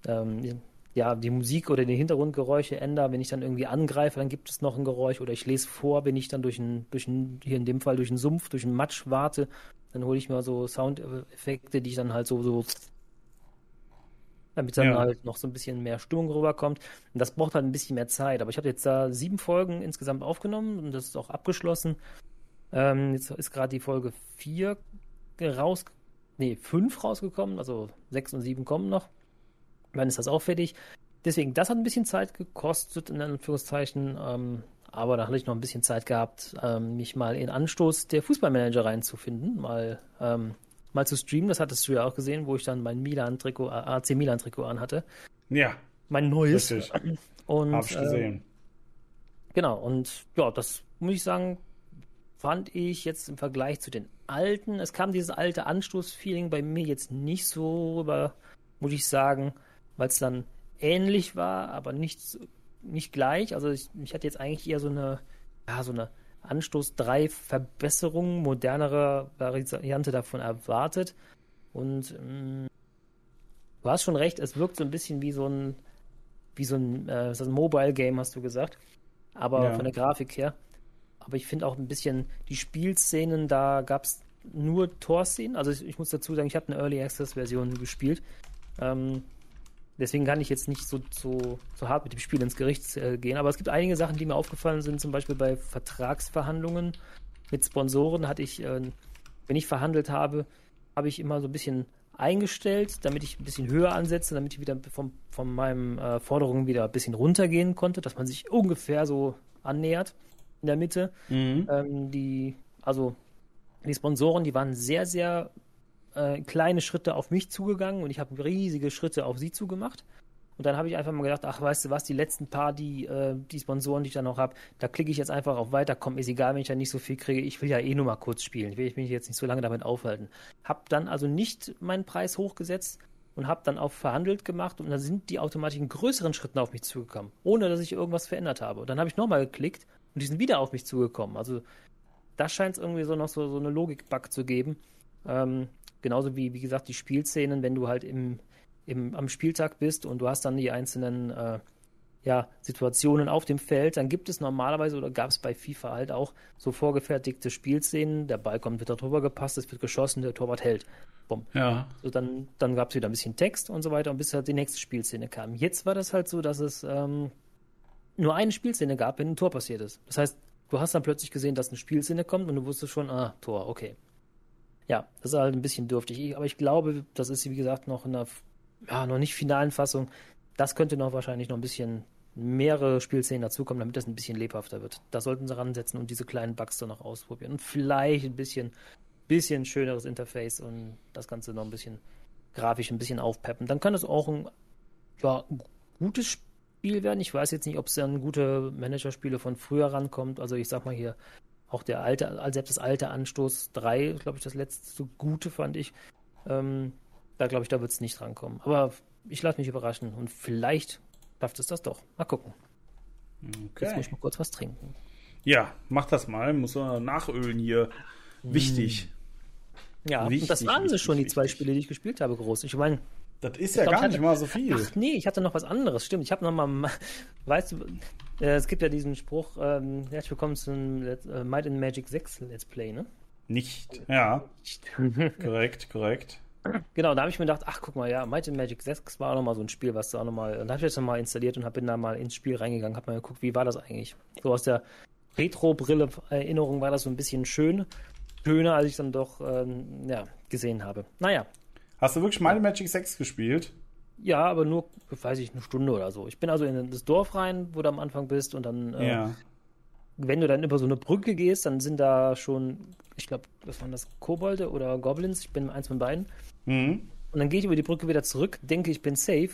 ähm, ja, die Musik oder die Hintergrundgeräusche ändere. Wenn ich dann irgendwie angreife, dann gibt es noch ein Geräusch oder ich lese vor, wenn ich dann durch einen, durch einen, hier in dem Fall durch einen Sumpf, durch einen Matsch warte, dann hole ich mir so Soundeffekte, die ich dann halt so, so damit dann ja. halt noch so ein bisschen mehr Stimmung rüberkommt. Und das braucht halt ein bisschen mehr Zeit. Aber ich habe jetzt da sieben Folgen insgesamt aufgenommen und das ist auch abgeschlossen. Ähm, jetzt ist gerade die Folge vier raus, nee, fünf rausgekommen, also sechs und sieben kommen noch. Dann ist das auch fertig. Deswegen, das hat ein bisschen Zeit gekostet, in Anführungszeichen. Ähm, aber da hatte ich noch ein bisschen Zeit gehabt, ähm, mich mal in Anstoß der Fußballmanager reinzufinden, mal ähm, mal zu streamen. Das hattest du ja auch gesehen, wo ich dann mein Milan-Trikot, äh, AC Milan-Trikot anhatte. Ja. Mein neues. Richtig. Und, Hab ich gesehen. Äh, genau, und ja, das muss ich sagen, fand ich jetzt im Vergleich zu den alten, es kam dieses alte Anstoßfeeling bei mir jetzt nicht so rüber, muss ich sagen, weil es dann ähnlich war, aber nicht, nicht gleich. Also ich, ich hatte jetzt eigentlich eher so eine, ja, so eine Anstoß 3 Verbesserungen, modernere Variante davon erwartet. Und ähm, du hast schon recht, es wirkt so ein bisschen wie so ein, wie so ein, äh, ein Mobile-Game, hast du gesagt. Aber ja. von der Grafik her. Aber ich finde auch ein bisschen die Spielszenen, da gab es nur Torszenen. Also ich, ich, muss dazu sagen, ich habe eine Early Access-Version gespielt. Ähm, Deswegen kann ich jetzt nicht so, so, so hart mit dem Spiel ins Gericht äh, gehen. Aber es gibt einige Sachen, die mir aufgefallen sind. Zum Beispiel bei Vertragsverhandlungen mit Sponsoren hatte ich, äh, wenn ich verhandelt habe, habe ich immer so ein bisschen eingestellt, damit ich ein bisschen höher ansetze, damit ich wieder von, von meinen äh, Forderungen wieder ein bisschen runtergehen konnte, dass man sich ungefähr so annähert in der Mitte. Mhm. Ähm, die, also die Sponsoren, die waren sehr, sehr äh, kleine Schritte auf mich zugegangen und ich habe riesige Schritte auf sie zugemacht. Und dann habe ich einfach mal gedacht, ach, weißt du was, die letzten paar, die, äh, die Sponsoren, die ich dann noch habe, da klicke ich jetzt einfach auf Weiter, komm, ist egal, wenn ich da nicht so viel kriege, ich will ja eh nur mal kurz spielen, ich will mich jetzt nicht so lange damit aufhalten. Hab dann also nicht meinen Preis hochgesetzt und habe dann auf verhandelt gemacht und dann sind die automatisch in größeren Schritten auf mich zugekommen, ohne dass ich irgendwas verändert habe. Und dann habe ich nochmal geklickt und die sind wieder auf mich zugekommen. Also da scheint es irgendwie so noch so, so eine Logik-Bug zu geben. Ähm, Genauso wie, wie gesagt, die Spielszenen, wenn du halt im, im, am Spieltag bist und du hast dann die einzelnen äh, ja, Situationen auf dem Feld, dann gibt es normalerweise oder gab es bei FIFA halt auch so vorgefertigte Spielszenen. Der Ball kommt, wird da drüber gepasst, es wird geschossen, der Torwart hält. Bumm. Ja. So, dann dann gab es wieder ein bisschen Text und so weiter und bis halt die nächste Spielszene kam. Jetzt war das halt so, dass es ähm, nur eine Spielszene gab, wenn ein Tor passiert ist. Das heißt, du hast dann plötzlich gesehen, dass eine Spielszene kommt und du wusstest schon, ah, Tor, okay. Ja, das ist halt ein bisschen dürftig. Aber ich glaube, das ist, wie gesagt, noch in einer, ja, noch nicht finalen Fassung. Das könnte noch wahrscheinlich noch ein bisschen mehrere Spielszenen dazukommen, damit das ein bisschen lebhafter wird. Da sollten sie ransetzen und diese kleinen Bugs dann noch ausprobieren. Und vielleicht ein bisschen, bisschen schöneres Interface und das Ganze noch ein bisschen grafisch ein bisschen aufpeppen. Dann kann es auch ein ja, gutes Spiel werden. Ich weiß jetzt nicht, ob es an gute Managerspiele von früher rankommt. Also ich sag mal hier auch der alte, selbst das alte Anstoß 3, glaube ich, das letzte gute fand ich. Ähm, da glaube ich, da wird es nicht drankommen. Aber ich lasse mich überraschen und vielleicht schafft es das doch. Mal gucken. Okay. Jetzt muss ich mal kurz was trinken. Ja, mach das mal. Muss man nachölen hier. Wichtig. Ja, wichtig, und das waren sie schon, wichtig. die zwei Spiele, die ich gespielt habe, groß. Ich meine, das ist ja glaub, gar nicht mal so viel. Ach nee, ich hatte noch was anderes, stimmt. Ich habe noch mal, weißt du, äh, es gibt ja diesen Spruch, ähm, herzlich willkommen zum Let's, äh, Might and Magic 6 Let's Play, ne? Nicht, ja. korrekt, korrekt. Genau, da habe ich mir gedacht, ach guck mal, ja, Might and Magic 6 war auch nochmal so ein Spiel, was da auch nochmal, dann habe ich das nochmal installiert und hab, bin da mal ins Spiel reingegangen, habe mal geguckt, wie war das eigentlich? So aus der Retro-Brille-Erinnerung war das so ein bisschen schön, schöner, als ich dann doch, ähm, ja, gesehen habe. Naja, Hast du wirklich Mighty Magic 6 gespielt? Ja, aber nur, weiß ich, eine Stunde oder so. Ich bin also in das Dorf rein, wo du am Anfang bist und dann äh, ja. wenn du dann über so eine Brücke gehst, dann sind da schon, ich glaube, was waren das, Kobolde oder Goblins? Ich bin eins von beiden. Mhm. Und dann gehe ich über die Brücke wieder zurück, denke, ich bin safe,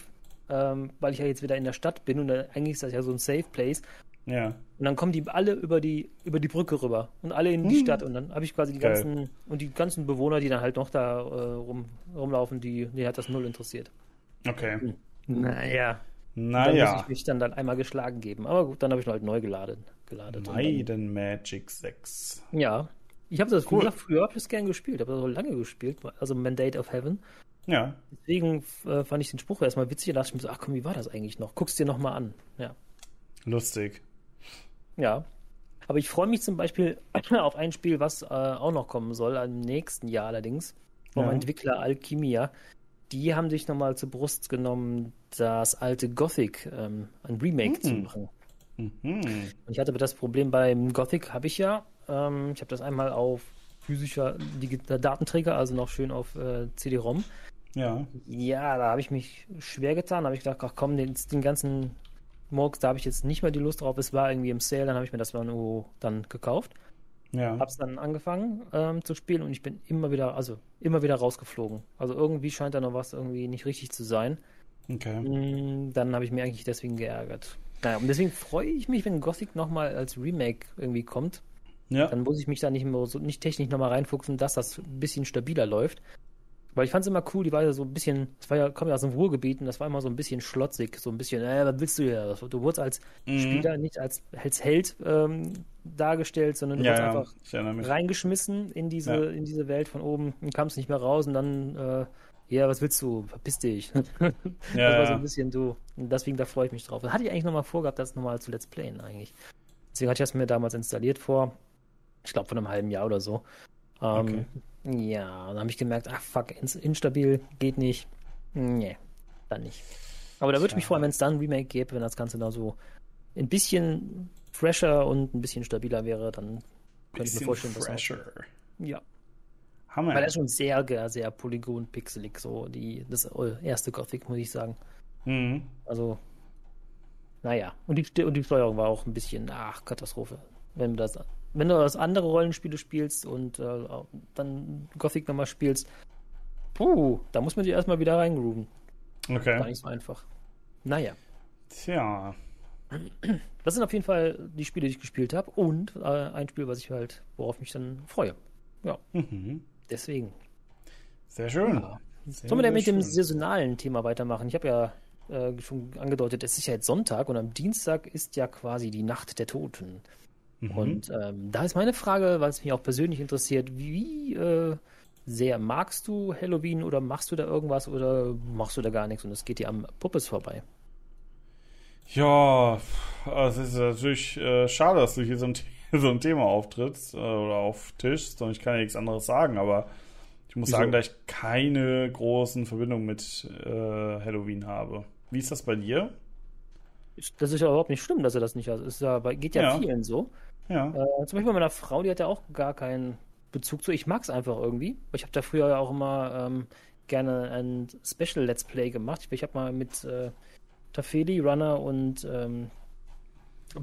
ähm, weil ich ja jetzt wieder in der Stadt bin und dann, eigentlich ist das ja so ein Safe Place. Ja. Und dann kommen die alle über die, über die Brücke rüber und alle in die Hm. Stadt. Und dann habe ich quasi die Geil. ganzen, und die ganzen Bewohner, die dann halt noch da äh, rum, rumlaufen, die, die hat das null interessiert. Okay. Naja. Dann muss Naja. ich mich dann, dann einmal geschlagen geben. Aber gut, dann habe ich noch halt neu geladen. geladen. Maiden Magic 6. Dann, ja. Ich habe das Cool. früher, früher habe ich es gern gespielt, habe das so lange gespielt, also Mandate of Heaven. Ja. Deswegen äh, fand ich den Spruch erstmal witzig und dachte ich mir so, ach komm, wie war das eigentlich noch? Guck's dir nochmal an. Ja. Lustig. Ja. Aber ich freue mich zum Beispiel auf ein Spiel, was äh, auch noch kommen soll, im nächsten Jahr allerdings, vom Ja. Entwickler Alchemia. Die haben sich nochmal zur Brust genommen, das alte Gothic, ähm, ein Remake zu Mhm. machen. Mhm. Und ich hatte aber das Problem beim Gothic, habe ich ja. Ähm, ich habe das einmal auf physischer Datenträger, also noch schön auf äh, CD-ROM. Ja. Ja, da habe ich mich schwer getan. Da habe ich gedacht, ach komm, den, den ganzen Murks, da habe ich jetzt nicht mehr die Lust drauf. Es war irgendwie im Sale, dann habe ich mir das dann, oh, dann gekauft. Ja. Hab's dann angefangen ähm, zu spielen und ich bin immer wieder, also immer wieder rausgeflogen. Also irgendwie scheint da noch was irgendwie nicht richtig zu sein. Okay. Mm, Dann habe ich mich eigentlich deswegen geärgert. Naja, und deswegen freue ich mich, wenn Gothic nochmal als Remake irgendwie kommt. Ja. Dann muss ich mich da nicht mehr so nicht technisch nochmal reinfuchsen, dass das ein bisschen stabiler läuft. Weil ich fand es immer cool, die war ja so ein bisschen, das war ja, kommt ja aus dem Ruhrgebiet und das war immer so ein bisschen schlotzig, so ein bisschen, äh, was willst du hier? Du wurdest als Mhm. Spieler nicht als, als Held ähm, dargestellt, sondern du Ja, wurdest ja. einfach reingeschmissen in diese, Ja. in diese Welt von oben und kamst nicht mehr raus und dann, äh, ja, was willst du? Verpiss dich. das war so ein bisschen du. Und deswegen, da freue ich mich drauf. Das hatte ich eigentlich nochmal vorgehabt, das nochmal zu Let's Playen eigentlich. Deswegen hatte ich das mir damals installiert vor, ich glaube, von einem halben Jahr oder so. Ähm, Ja, dann habe ich gemerkt, ach fuck, ins- instabil, geht nicht. Nee, dann nicht. Aber da würde ich mich freuen, wenn es dann ein Remake gäbe, wenn das Ganze da so ein bisschen fresher und ein bisschen stabiler wäre, dann könnte ich mir vorstellen, dass fresher. ja, Hammer. weil er ist schon sehr, sehr, sehr polygon-pixelig, so die, das erste Gothic, muss ich sagen. Mhm. Also, naja. Und die, und die Steuerung war auch ein bisschen, ach, Katastrophe. Wenn du das, wenn du das andere Rollenspiele spielst und äh, dann Gothic nochmal spielst, puh, da muss man sich erstmal wieder reingrooven. Gar Okay. nicht so einfach. Naja. Tja. Das sind auf jeden Fall die Spiele, die ich gespielt habe und äh, ein Spiel, was ich halt, worauf ich mich dann freue. Mhm. Deswegen. Sehr schön. Ja. Sehr, Sollen wir denn mit sehr dem schön. saisonalen Thema weitermachen? Ich habe ja äh, schon angedeutet, es ist ja jetzt Sonntag und am Dienstag ist ja quasi die Nacht der Toten. Mhm. Und ähm, da ist meine Frage, weil es mich auch persönlich interessiert, wie äh, sehr magst du Halloween oder machst du da irgendwas oder machst du da gar nichts und es geht dir am Puppes vorbei? Ja, es ist natürlich äh, schade, dass du hier so ein, so ein Thema auftrittst äh, oder auftischst und ich kann ja nichts anderes sagen, aber ich muss Wieso? sagen, da ich keine großen Verbindungen mit äh, Halloween habe. Wie ist das bei dir? Das ist ja überhaupt nicht schlimm, dass er das nicht hat. Bei- geht ja, Ja. vielen so. Ja. Äh, zum Beispiel bei meiner Frau, die hat ja auch gar keinen Bezug zu. Ich mag es einfach irgendwie. Ich habe da früher ja auch immer ähm, gerne ein Special Let's Play gemacht. Ich, ich habe mal mit äh, Tafeli, Runner und ähm,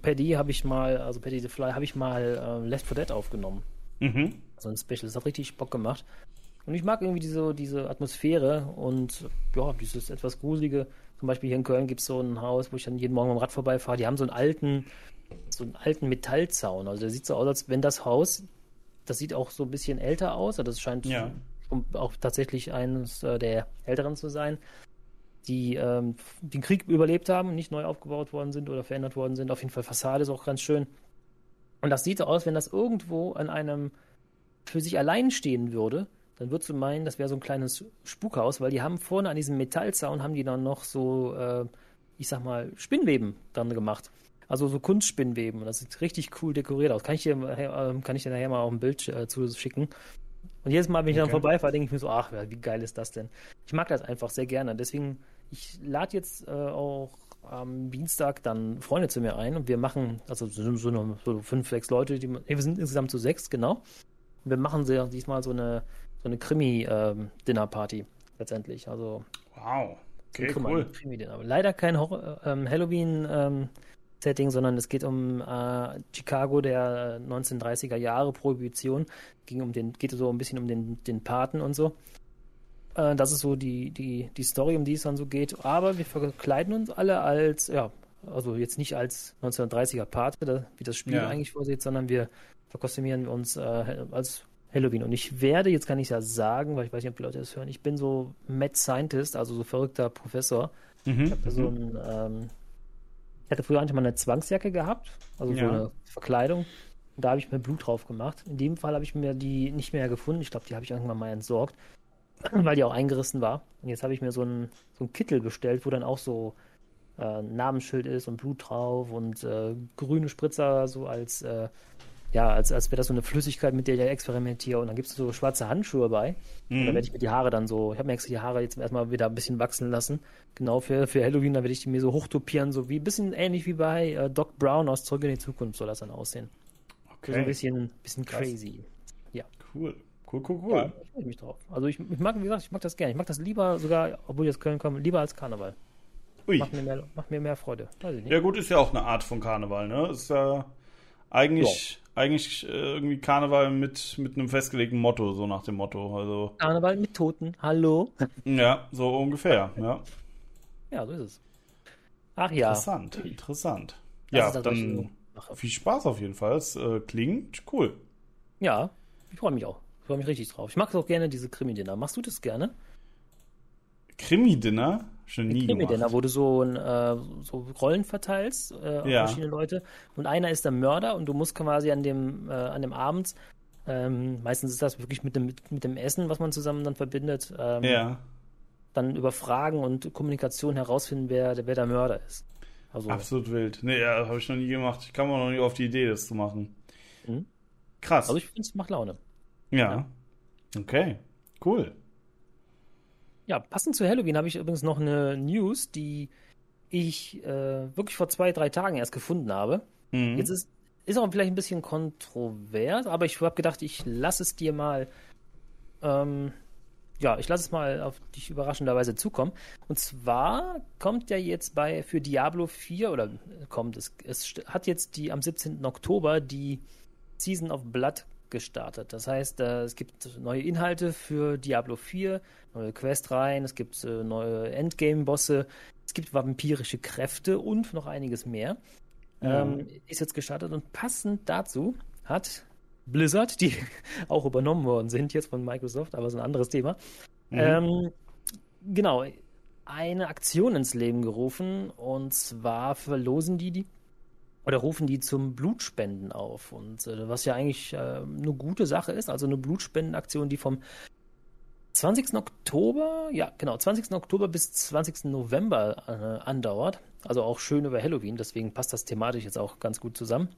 Paddy habe ich mal, also Paddy the Fly, habe ich mal äh, Left 4 Dead aufgenommen. Mhm. So ein Special. Das hat richtig Bock gemacht. Und ich mag irgendwie diese, diese Atmosphäre und ja, dieses etwas gruselige. Zum Beispiel hier in Köln gibt es so ein Haus, wo ich dann jeden Morgen dem Rad vorbeifahre. Die haben so einen alten, so einen alten Metallzaun. Also der sieht so aus, als wenn das Haus, das sieht auch so ein bisschen älter aus. Also das scheint Ja. auch tatsächlich eines äh, der älteren zu sein, die ähm, den Krieg überlebt haben, nicht neu aufgebaut worden sind oder verändert worden sind. Auf jeden Fall Fassade ist auch ganz schön. Und das sieht so aus, wenn das irgendwo an einem für sich allein stehen würde, dann würdest du meinen, das wäre so ein kleines Spukhaus, weil die haben vorne an diesem Metallzaun haben die dann noch so, äh, ich sag mal, Spinnweben dann gemacht. Also so Kunstspinnweben. Und das sieht richtig cool dekoriert aus. Kann ich dir, äh, kann ich dir nachher mal auf ein Bild äh, zuschicken. Und jedes Mal, wenn ich dann Okay. vorbeifahre, denke ich mir so, ach, wie geil ist das denn? Ich mag das einfach sehr gerne. Deswegen, ich lade jetzt äh, auch am Dienstag dann Freunde zu mir ein und wir machen, also so, so, so fünf, sechs Leute, die, nee, wir sind insgesamt zu sechs, genau. Und wir machen sehr, diesmal so eine, so eine Krimi-Dinner-Party letztendlich. Also Wow. Okay, Krimi- cool. Krimi-Dinner. Leider kein Horror, ähm, Halloween ähm, Setting, sondern es geht um äh, Chicago der 1930er Jahre, Prohibition. Ging um den, geht so ein bisschen um den, den Paten und so. Äh, das ist so die, die, die Story, um die es dann so geht. Aber wir verkleiden uns alle als, ja, also jetzt nicht als 1930er Pate, wie das Spiel ja. eigentlich vorsieht, sondern wir verkostümieren uns äh, als Halloween. Und ich werde, jetzt kann ich ja sagen, weil ich weiß nicht, ob die Leute das hören, ich bin so Mad Scientist, also so verrückter Professor. Mhm. Ich habe so ein, ähm, ich hatte früher eigentlich mal eine Zwangsjacke gehabt, also ja. so eine Verkleidung. Und da habe ich mir Blut drauf gemacht. In dem Fall habe ich mir die nicht mehr gefunden. Ich glaube, die habe ich irgendwann mal entsorgt, weil die auch eingerissen war. Und jetzt habe ich mir so einen, so einen Kittel bestellt, wo dann auch so äh, Namensschild ist und Blut drauf und äh, grüne Spritzer so als äh, ja, als, als wäre das so eine Flüssigkeit, mit der ich experimentiere. Und dann gibt es so schwarze Handschuhe bei. Mhm. Und da werde ich mir die Haare dann so, ich habe mir extra die Haare jetzt erstmal wieder ein bisschen wachsen lassen. Genau für, für Halloween, da werde ich die mir so hochtopieren, so wie ein bisschen ähnlich wie bei äh, Doc Brown aus Zurück in die Zukunft soll das dann aussehen. Okay. So ein bisschen, bisschen crazy. Ja. Cool. Cool, cool, cool. Ja, ich freue mich drauf. Also ich, ich, mag, wie gesagt, ich mag das gerne. Ich mag das lieber sogar, obwohl ich aus Köln komme, lieber als Karneval. Ui. Macht mir mehr, macht mir mehr Freude. Ja gut, ist ja auch eine Art von Karneval, ne? Ist ja eigentlich, ja. Eigentlich äh, irgendwie Karneval mit, mit einem festgelegten Motto, so nach dem Motto. Also, Karneval mit Toten, hallo. Ja, so ungefähr, ja. Ja, so ist es. Ach ja. Interessant, interessant. Das ja, dann viel Spaß auf jeden Fall. Es äh, klingt cool. Ja, ich freue mich auch. Ich freue mich richtig drauf. Ich mag auch gerne diese Krimi-Dinner. Machst du das gerne? Krimi-Dinner? Schon nie Krimi gemacht. wo du so, ein, äh, so Rollen verteilst äh, auf ja. verschiedene Leute und einer ist der Mörder und du musst quasi an dem, äh, an dem Abend, ähm, meistens ist das wirklich mit dem, mit dem Essen, was man zusammen dann verbindet, ähm, ja. dann über Fragen und Kommunikation herausfinden, wer, wer der Mörder ist. Also, Absolut wild. Nee, ja, habe ich noch nie gemacht. Ich kam auch noch nie auf die Idee, das zu machen. Mhm. Krass. Also ich finde, es macht Laune. Ja. ja. Okay. Cool. Ja, passend zu Halloween habe ich übrigens noch eine News, die ich äh, wirklich vor zwei, drei Tagen erst gefunden habe. Mhm. Jetzt ist, ist auch vielleicht ein bisschen kontrovers, aber ich habe gedacht, ich lasse es dir mal, ähm, ja, ich lasse es mal auf dich überraschenderweise zukommen. Und zwar kommt ja jetzt bei für Diablo 4 oder kommt es, es hat jetzt die am 17. Oktober die Season of Blood gestartet. Das heißt, äh, es gibt neue Inhalte für Diablo 4, neue Questreihen, es gibt äh, neue Endgame-Bosse, es gibt vampirische Kräfte und noch einiges mehr. Ähm, ist jetzt gestartet und passend dazu hat Blizzard, die auch übernommen worden sind jetzt von Microsoft, aber so ein anderes Thema, mhm. ähm, genau, eine Aktion ins Leben gerufen und zwar verlosen die die oder rufen die zum Blutspenden auf. Und äh, was ja eigentlich äh, eine gute Sache ist, also eine Blutspendenaktion, die vom 20. Oktober, ja genau, 20. Oktober bis 20. November äh, andauert. Also auch schön über Halloween, deswegen passt das thematisch jetzt auch ganz gut zusammen.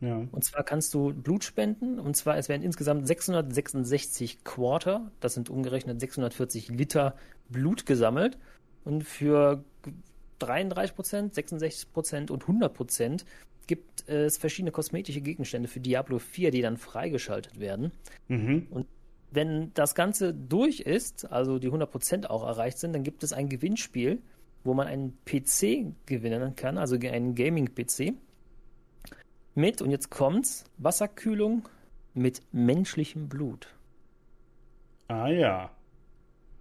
Ja. Und zwar kannst du Blut spenden, und zwar es werden insgesamt 666 Quarter, das sind umgerechnet 640 Liter Blut gesammelt. Und für 33 Prozent, 66 Prozent und 100 Prozent gibt es verschiedene kosmetische Gegenstände für Diablo 4, die dann freigeschaltet werden. Mhm. Und wenn das Ganze durch ist, also die 100% auch erreicht sind, dann gibt es ein Gewinnspiel, wo man einen PC gewinnen kann, also einen Gaming-PC. Mit, und jetzt kommt's, Wasserkühlung mit menschlichem Blut. Ah ja.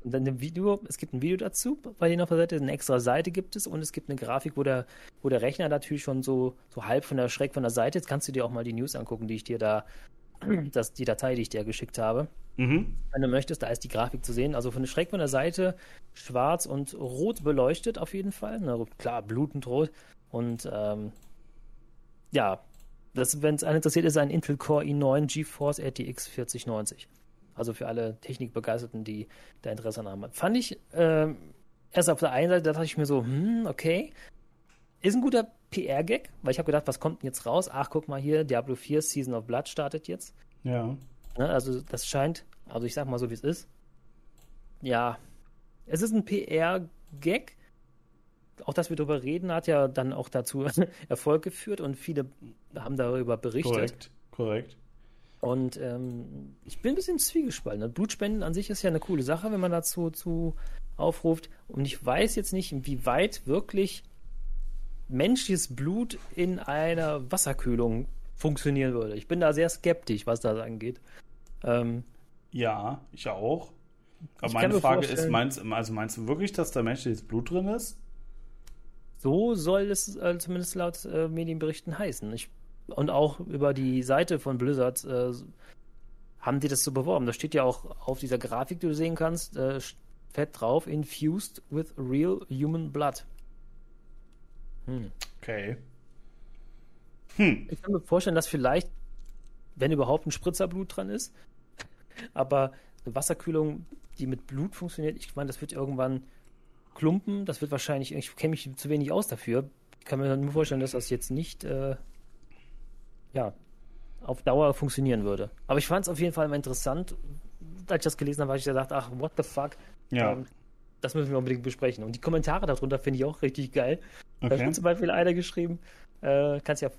Und dann ein Video, es gibt ein Video dazu bei denen auf der Seite, eine extra Seite gibt es und es gibt eine Grafik, wo der, wo der Rechner natürlich schon so, so halb von der Schreck von der Seite, jetzt kannst du dir auch mal die News angucken, die ich dir da, das, die Datei, die ich dir geschickt habe. Mhm. Wenn du möchtest, da ist die Grafik zu sehen. Also von der Schreck von der Seite schwarz und rot beleuchtet auf jeden Fall. Na, klar, blutend rot. Und ähm, ja, wenn es einen interessiert, ist ein Intel Core i9 GeForce RTX 4090. Also für alle Technikbegeisterten, die da Interesse haben. Fand ich äh, erst auf der einen Seite, da dachte ich mir so, hm, okay. Ist ein guter PR-Gag, weil ich habe gedacht, was kommt denn jetzt raus? Ach, guck mal hier, Diablo 4 Season of Blood startet jetzt. Ja. Ne, also das scheint, also ich sag mal so, wie es ist. Ja, es ist ein PR-Gag. Auch dass wir darüber reden, hat ja dann auch dazu Erfolg geführt und viele haben darüber berichtet. Korrekt, korrekt. Und ähm, ich bin ein bisschen zwiegespalten. Blutspenden an sich ist ja eine coole Sache, wenn man dazu zu aufruft. Und ich weiß jetzt nicht, inwieweit wirklich menschliches Blut in einer Wasserkühlung funktionieren würde. Ich bin da sehr skeptisch, was das angeht. Ähm, ja, ich auch. Aber ich meine Frage ist, meinst, also meinst du wirklich, dass da menschliches Blut drin ist? So soll es äh, zumindest laut äh, Medienberichten heißen. Ich, und auch über die Seite von Blizzard äh, haben die das so beworben. Da steht ja auch auf dieser Grafik, die du sehen kannst, äh, fett drauf, infused with real human blood. Hm. Okay. Hm. Ich kann mir vorstellen, dass vielleicht, wenn überhaupt ein Spritzerblut dran ist, aber eine Wasserkühlung, die mit Blut funktioniert, ich meine, das wird irgendwann klumpen, das wird wahrscheinlich, ich kenne mich zu wenig aus dafür. Ich kann mir nur vorstellen, dass das jetzt nicht, äh, ja, auf Dauer funktionieren würde. Aber ich fand es auf jeden Fall mal interessant. Als ich das gelesen habe, habe ich gedacht, ach, what the fuck. Ja. Ähm, das müssen wir unbedingt besprechen. Und die Kommentare darunter finde ich auch richtig geil. Okay. Da hat zum Beispiel einer geschrieben, äh, kannst ja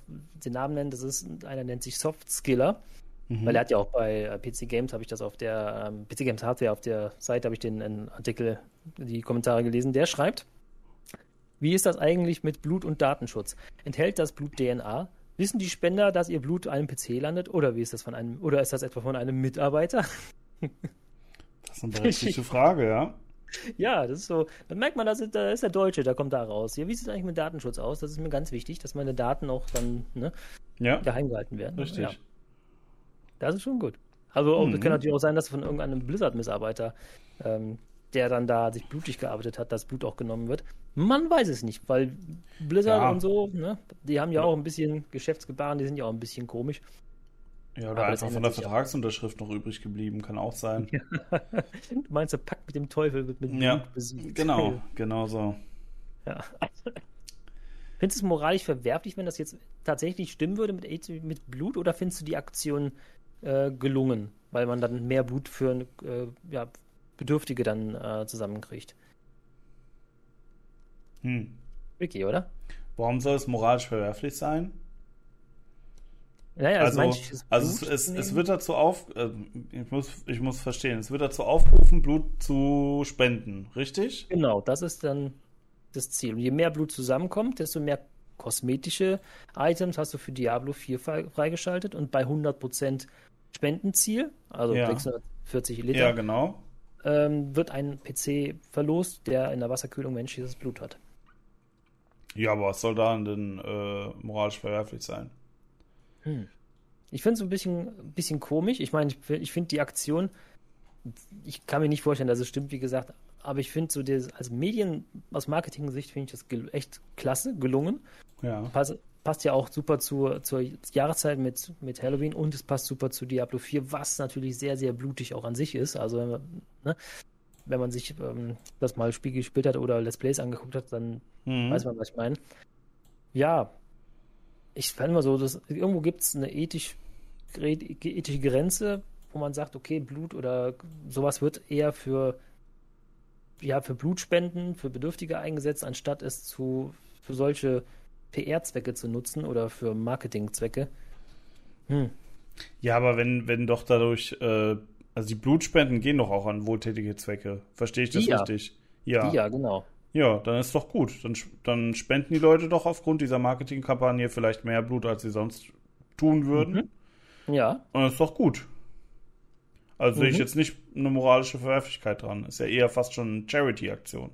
den Namen nennen, das ist, einer nennt sich Softskiller. Mhm. Weil er hat ja auch bei äh, PC Games, habe ich das auf der, ähm, PC Games Hardware, auf der Seite habe ich den Artikel, die Kommentare gelesen. Der schreibt, wie ist das eigentlich mit Blut- und Datenschutz? Enthält das Blut DNA? Wissen die Spender, dass ihr Blut einem PC landet? Oder wie ist das von einem, oder ist das etwa von einem Mitarbeiter? Das ist eine berechtigte Frage, ja. Ja, das ist so. Dann merkt man, dass da ist der Deutsche, da kommt da raus. Ja, wie sieht es eigentlich mit Datenschutz aus? Das ist mir ganz wichtig, dass meine Daten auch dann ne, ja. geheim gehalten werden. Richtig. Ja. Das ist schon gut. Also, mhm. kann natürlich auch sein, dass von irgendeinem Blizzard-Mitarbeiter, ähm, der dann da sich blutig gearbeitet hat, das Blut auch genommen wird. Man weiß es nicht, weil Blizzard ja. und so, ne, die haben ja, auch ein bisschen Geschäftsgebaren, die sind ja auch ein bisschen komisch. Ja, oder Aber einfach von der Vertragsunterschrift noch übrig geblieben, kann auch sein. du meinst, der Pakt mit dem Teufel wird mit ja, Blut besiegt. Genau, genau so. Ja. Findest du es moralisch verwerflich, wenn das jetzt tatsächlich stimmen würde mit, mit Blut, oder findest du die Aktion äh, gelungen, weil man dann mehr Blut für äh, ja, Bedürftige dann äh, zusammenkriegt. Hm. Ricky, oder? Warum soll es moralisch verwerflich sein? Naja, also, also, also es, es, es, wird dazu auf, äh, ich, muss, ich muss verstehen, es wird dazu aufgerufen, Blut zu spenden, richtig? Genau, das ist dann das Ziel. Und je mehr Blut zusammenkommt, desto mehr kosmetische Items hast du für Diablo 4 freigeschaltet und bei 100% Spendenziel, also ja. 640 Liter, ja, genau. Ähm, wird ein PC verlost, der in der Wasserkühlung menschliches Blut hat. Ja, aber was soll da denn äh, moralisch verwerflich sein? Hm. Ich finde es ein bisschen, bisschen komisch. Ich meine, ich, ich finde die Aktion, ich kann mir nicht vorstellen, dass es stimmt, wie gesagt, aber ich finde so, das, als Medien, aus Marketing-Sicht finde ich das echt klasse, gelungen. Ja. Pass, passt ja auch super zu, zur Jahreszeit mit, mit Halloween und es passt super zu Diablo 4, was natürlich sehr, sehr blutig auch an sich ist. Also, wenn man, ne, wenn man sich ähm, das mal Spiel gespielt hat oder Let's Plays angeguckt hat, dann mhm. weiß man, was ich meine. Ja, ich fand mal so, dass irgendwo gibt es eine ethisch, ethische Grenze, wo man sagt, okay, Blut oder sowas wird eher für, ja, für Blutspenden, für Bedürftige eingesetzt, anstatt es zu, für solche PR-Zwecke zu nutzen oder für Marketing-Zwecke. Hm. Ja, aber wenn, wenn doch dadurch, äh, also die Blutspenden gehen doch auch an wohltätige Zwecke. Verstehe ich das ja. richtig? Ja. ja, genau. Ja, dann ist doch gut. Dann, dann spenden die Leute doch aufgrund dieser Marketingkampagne vielleicht mehr Blut, als sie sonst tun würden. Mhm. Ja. Und das ist doch gut. Also mhm. sehe ich mhm. jetzt nicht eine moralische Verwerflichkeit dran. Ist ja eher fast schon eine Charity-Aktion.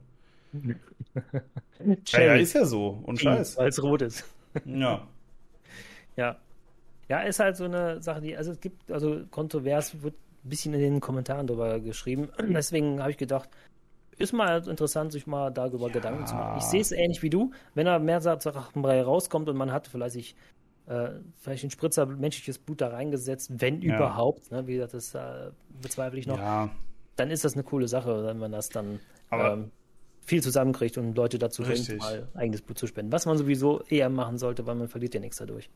Ja, ja, ist ja so. Und scheiß. Weil es rot ist. ja. Ja. Ja, ist halt so eine Sache, die, also es gibt, also kontrovers wird ein bisschen in den Kommentaren darüber geschrieben. Deswegen habe ich gedacht, ist mal interessant, sich mal darüber ja. Gedanken zu machen. Ich sehe es ähnlich wie du. Wenn er mehr Sachen rauskommt und man hat vielleicht sich äh, vielleicht ein Spritzer menschliches Blut da reingesetzt, wenn ja. überhaupt, ne, wie gesagt, das äh, bezweifle ich noch, ja. dann ist das eine coole Sache, wenn man das dann ähm, viel zusammenkriegt und Leute dazu bringt, mal eigenes Blut zu spenden. Was man sowieso eher machen sollte, weil man verliert ja nichts dadurch.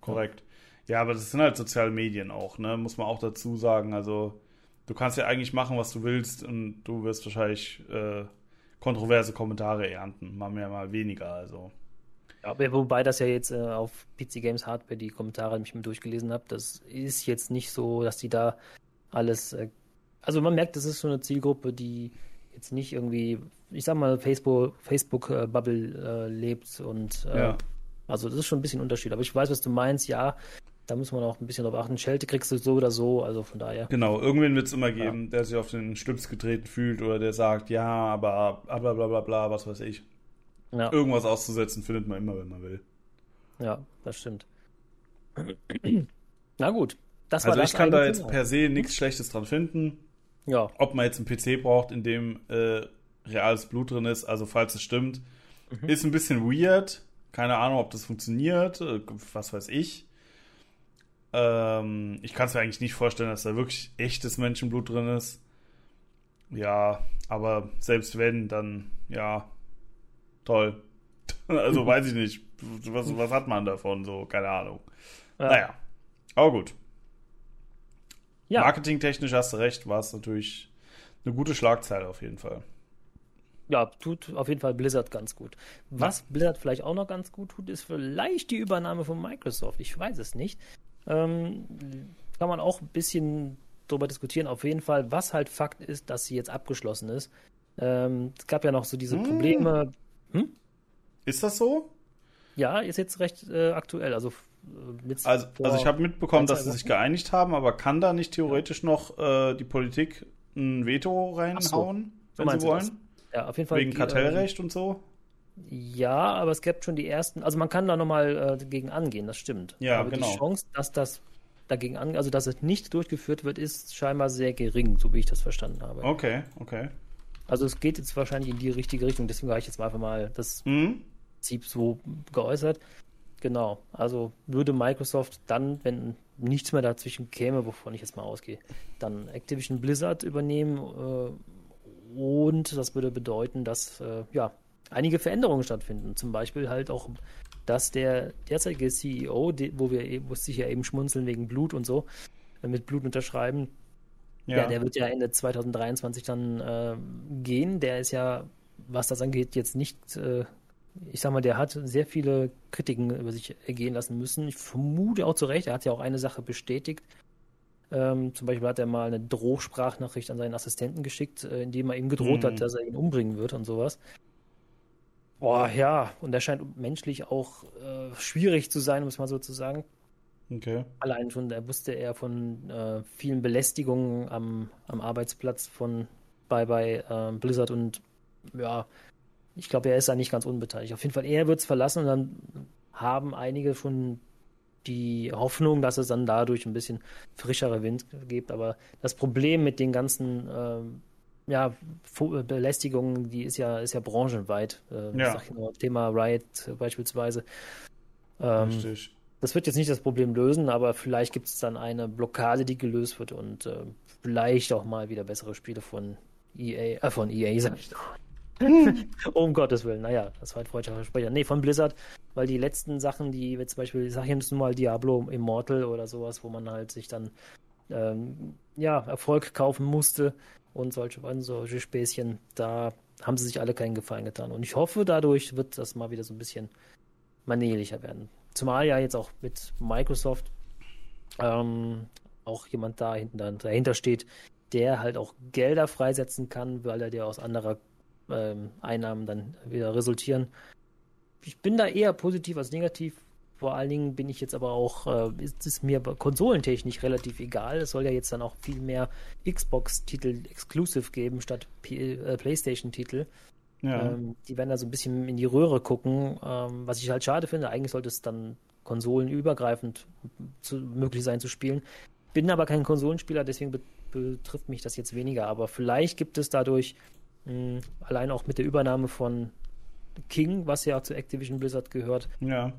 Korrekt. Ja, aber das sind halt soziale Medien auch, ne? Muss man auch dazu sagen. Also, du kannst ja eigentlich machen, was du willst und du wirst wahrscheinlich äh, kontroverse Kommentare ernten. Mal mehr, mal weniger, also. Ja, wobei das ja jetzt äh, auf PC Games Hardware die Kommentare, die ich mir durchgelesen habe, das ist jetzt nicht so, dass die da alles. Äh, also man merkt, das ist so eine Zielgruppe, die jetzt nicht irgendwie ich sag mal, Facebook, Facebook-Bubble äh, lebt und äh, ja. also das ist schon ein bisschen Unterschied. Aber ich weiß, was du meinst, ja, da muss man auch ein bisschen drauf achten. Schelte kriegst du so oder so, also von daher. Genau, irgendwen wird es immer geben, ja. der sich auf den Schlips getreten fühlt oder der sagt, ja, aber bla bla bla bla, was weiß ich. Ja. Irgendwas auszusetzen findet man immer, wenn man will. Ja, das stimmt. Na gut. Das also ich kann da jetzt per se nichts Schlechtes dran finden. Ja. Ob man jetzt einen PC braucht, in dem äh, reales Blut drin ist, also falls es stimmt, mhm. ist ein bisschen weird. Keine Ahnung, ob das funktioniert, äh, was weiß ich. Ähm, ich kann es mir eigentlich nicht vorstellen, dass da wirklich echtes Menschenblut drin ist. Ja, aber selbst wenn, dann ja, toll. also weiß ich nicht, was, was hat man davon, so, keine Ahnung. Ja. Naja, aber gut. Ja. Marketingtechnisch hast du recht, war es natürlich eine gute Schlagzeile auf jeden Fall. Ja, tut auf jeden Fall Blizzard ganz gut. Was ja. Blizzard vielleicht auch noch ganz gut tut, ist vielleicht die Übernahme von Microsoft. Ich weiß es nicht. Ähm, kann man auch ein bisschen darüber diskutieren. Auf jeden Fall, was halt Fakt ist, dass sie jetzt abgeschlossen ist. Ähm, es gab ja noch so diese hm. Probleme. Hm? Ist das so? Ja, ist jetzt recht äh, aktuell. Also, äh, also, also ich habe mitbekommen, dass sie sich geeinigt haben, aber kann da nicht theoretisch noch äh, die Politik ein Veto reinhauen, so, wenn sie wollen? Ja, auf jeden Fall. Wegen die, Kartellrecht äh, und so? Ja, aber es gibt schon die ersten, also man kann da nochmal äh, dagegen angehen, das stimmt. Ja, aber genau. Die Chance, dass das dagegen an, also dass es nicht durchgeführt wird, ist scheinbar sehr gering, so wie ich das verstanden habe. Okay, okay. Also es geht jetzt wahrscheinlich in die richtige Richtung, deswegen habe ich jetzt mal einfach mal das mhm. Prinzip so geäußert. Genau, also würde Microsoft dann, wenn nichts mehr dazwischen käme, wovon ich jetzt mal ausgehe, dann Activision Blizzard übernehmen äh, und das würde bedeuten, dass äh, ja einige Veränderungen stattfinden. Zum Beispiel halt auch, dass der derzeitige CEO, wo wir e, wo sich ja eben schmunzeln wegen Blut und so, äh, mit Blut unterschreiben, ja. ja der wird ja Ende 2023 dann äh, gehen. Der ist ja, was das angeht, jetzt nicht, äh, ich sag mal, der hat sehr viele Kritiken über sich ergehen lassen müssen. Ich vermute auch zu Recht, er hat ja auch eine Sache bestätigt. Ähm, zum Beispiel hat er mal eine Drohsprachnachricht an seinen Assistenten geschickt, äh, indem er ihm gedroht mhm. hat, dass er ihn umbringen wird und sowas. Boah, ja, und er scheint menschlich auch äh, schwierig zu sein, muss man so zu sagen. Okay. Allein schon, da wusste er von äh, vielen Belästigungen am, am Arbeitsplatz von bei, bei äh, Blizzard und ja, ich glaube, er ist da nicht ganz unbeteiligt. Auf jeden Fall, er wird es verlassen und dann haben einige schon die Hoffnung, dass es dann dadurch ein bisschen frischere Wind gibt. Aber das Problem mit den ganzen ähm, ja, Belästigung, die ist ja, ist ja branchenweit. Äh, ja. Nur, Thema Riot beispielsweise. Ähm, Richtig. Das wird jetzt nicht das Problem lösen, aber vielleicht gibt es dann eine Blockade, die gelöst wird und äh, vielleicht auch mal wieder bessere Spiele von EA, äh, von EA, sag ich doch. Um Gottes Willen, naja, das war ein freudscher Versprecher. Nee, von Blizzard, weil die letzten Sachen, die zum Beispiel, ich sag jetzt nur mal Diablo Immortal oder sowas, wo man halt sich dann ähm, ja, Erfolg kaufen musste, und solche, solche Späßchen, da haben sie sich alle keinen Gefallen getan. Und ich hoffe, dadurch wird das mal wieder so ein bisschen manierlicher werden. Zumal ja jetzt auch mit Microsoft ähm, auch jemand da hinten dahinter steht, der halt auch Gelder freisetzen kann, weil er dir aus anderer ähm, Einnahmen dann wieder resultieren. Ich bin da eher positiv als negativ, vor allen Dingen bin ich jetzt aber auch, äh, ist es mir konsolentechnisch relativ egal. Es soll ja jetzt dann auch viel mehr Xbox-Titel exclusive geben statt äh, PlayStation-Titel. Ja. Ähm, die werden da so ein bisschen in die Röhre gucken, ähm, was ich halt schade finde. Eigentlich sollte es dann konsolenübergreifend zu, möglich sein zu spielen. Bin aber kein Konsolenspieler, deswegen be betrifft mich das jetzt weniger. Aber vielleicht gibt es dadurch mh, allein auch mit der Übernahme von King, was ja zu Activision Blizzard gehört, ja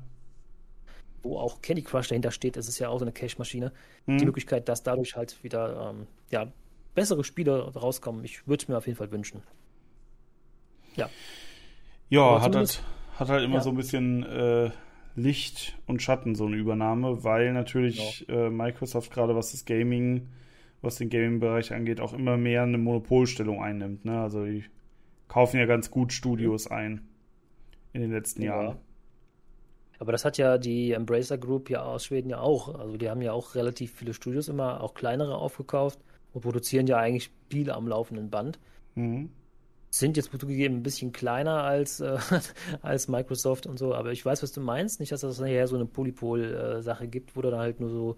wo auch Candy Crush dahinter steht, das ist ja auch so eine Cache-Maschine, mhm. die Möglichkeit, dass dadurch halt wieder ähm, ja, bessere Spiele rauskommen. Ich würde es mir auf jeden Fall wünschen. Ja. Ja, hat halt, hat halt immer ja. so ein bisschen äh, Licht und Schatten, so eine Übernahme, weil natürlich genau. äh, Microsoft gerade was das Gaming, was den Gaming-Bereich angeht, auch immer mehr eine Monopolstellung einnimmt. Ne? Also die kaufen ja ganz gut Studios ein in den letzten ja. Jahren. Aber das hat ja die Embracer Group ja aus Schweden ja auch. Also die haben ja auch relativ viele Studios immer, auch kleinere aufgekauft und produzieren ja eigentlich Spiele am laufenden Band. Mhm. sind jetzt zugegeben ein bisschen kleiner als, äh, als Microsoft und so, aber ich weiß, was du meinst. Nicht, dass das nachher so eine Polypol-Sache gibt, wo dann halt nur so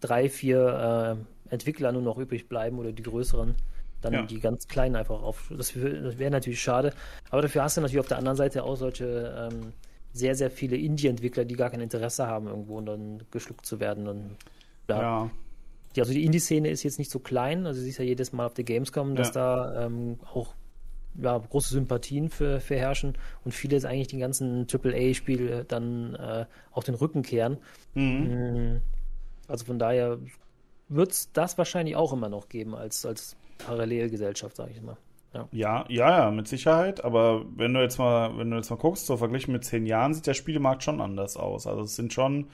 drei, vier äh, Entwickler nur noch übrig bleiben oder die größeren. Dann ja. die ganz kleinen einfach auf. Das, das wäre natürlich schade. Aber dafür hast du natürlich auf der anderen Seite auch solche ähm, sehr, sehr viele Indie-Entwickler, die gar kein Interesse haben, irgendwo und dann geschluckt zu werden. Und, ja. ja. Die, also die Indie-Szene ist jetzt nicht so klein. Also du siehst ja jedes Mal auf der Gamescom, dass ja. da ähm, auch ja, große Sympathien für, für herrschen und viele jetzt eigentlich die ganzen AAA-Spiele dann äh, auf den Rücken kehren. Mhm. Also von daher wird es das wahrscheinlich auch immer noch geben als, als Parallelgesellschaft, sage ich mal. Ja. ja. ja, ja, mit Sicherheit. Aber wenn du jetzt mal, wenn du jetzt mal guckst, so verglichen mit zehn Jahren, sieht der Spielemarkt schon anders aus. Also es sind schon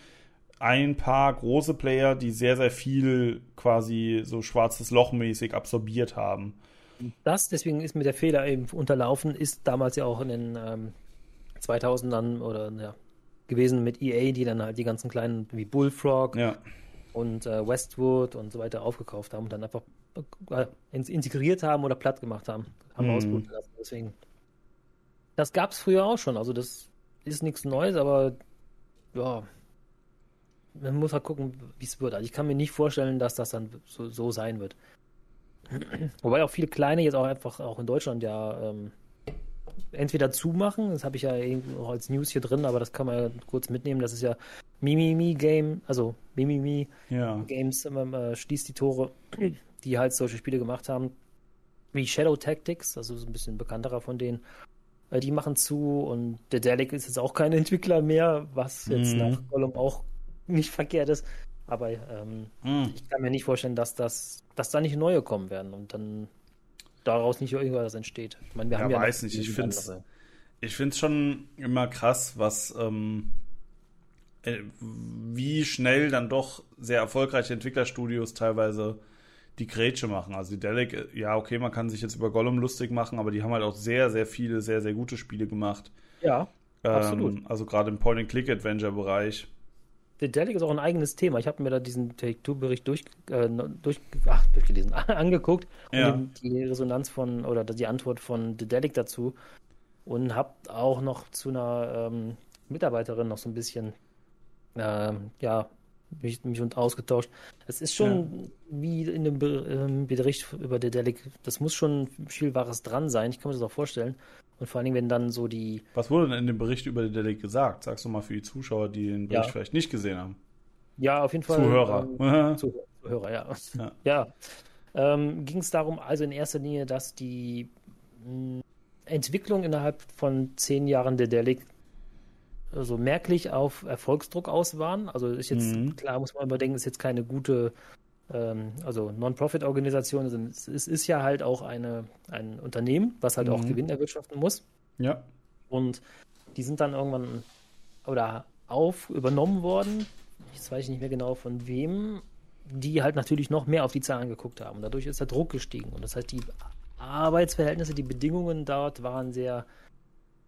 ein paar große Player, die sehr, sehr viel quasi so schwarzes Loch mäßig absorbiert haben das, deswegen ist mir der Fehler eben unterlaufen, ist damals ja auch in den ähm, 2000ern oder ja, gewesen mit EA, die dann halt die ganzen kleinen wie Bullfrog ja. Und äh, Westwood und so weiter aufgekauft haben und dann einfach äh, integriert haben oder platt gemacht haben, haben mhm. ausbluten lassen. Deswegen, das gab es früher auch schon. Also das ist nichts Neues, aber ja, man muss halt gucken, wie es wird. Also ich kann mir nicht vorstellen, dass das dann so, so sein wird. Wobei auch viele kleine jetzt auch einfach auch in Deutschland ja ähm, entweder zumachen, das habe ich ja auch als News hier drin, aber das kann man ja kurz mitnehmen. Das ist ja Mimimi Game, also Mimimi ja. Games äh, schließt die Tore, die halt solche Spiele gemacht haben, wie Shadow Tactics, also so ein bisschen bekannterer von denen. Äh, die machen zu und der Delic ist jetzt auch kein Entwickler mehr, was jetzt mhm. nach Gollum auch nicht verkehrt ist. Aber ähm, hm. ich kann mir nicht vorstellen, dass das, dass da nicht neue kommen werden und dann daraus nicht irgendwas entsteht. Ich meine, wir ja, haben ja weiß nicht. Ich finde es ich find's schon immer krass, was ähm, äh, wie schnell dann doch sehr erfolgreiche Entwicklerstudios teilweise die Grätsche machen. Also die Delic, äh, ja, okay, man kann sich jetzt über Gollum lustig machen, aber die haben halt auch sehr, sehr viele, sehr, sehr gute Spiele gemacht. Ja, ähm, absolut. Also gerade im Point-and-Click-Adventure-Bereich. Dedelic ist auch ein eigenes Thema. Ich habe mir da diesen Take-Two-Bericht durch, äh, durch, ach, durchgelesen, angeguckt ja. und die Resonanz von oder die Antwort von Dedelic dazu und habe auch noch zu einer ähm, Mitarbeiterin noch so ein bisschen äh, ja mich, mich und ausgetauscht. Es ist schon ja. wie in dem ähm, Bericht über Dedelic, das muss schon viel Wahres dran sein. Ich kann mir das auch vorstellen. Und vor allen Dingen, wenn dann so die. Was wurde denn in dem Bericht über die Delic gesagt? Sagst du mal für die Zuschauer, die den Bericht ja. vielleicht nicht gesehen haben. Ja, auf jeden Fall. Zuhörer. Ähm, Zuhörer, ja. Ja. ja. Ähm, Ging es darum, also in erster Linie, dass die mh, Entwicklung innerhalb von zehn Jahren der Delic also merklich auf Erfolgsdruck aus waren. Also ist jetzt, mhm. klar muss man überdenken, ist jetzt keine gute ähm, also Non-Profit-Organisation, also es ist ja halt auch eine, ein Unternehmen, was halt mhm. auch Gewinn erwirtschaften muss. Ja. Und die sind dann irgendwann oder auf übernommen worden. Jetzt weiß ich nicht mehr genau von wem, die halt natürlich noch mehr auf die Zahlen geguckt haben. Dadurch ist der Druck gestiegen. Und das heißt, die Arbeitsverhältnisse, die Bedingungen dort waren sehr.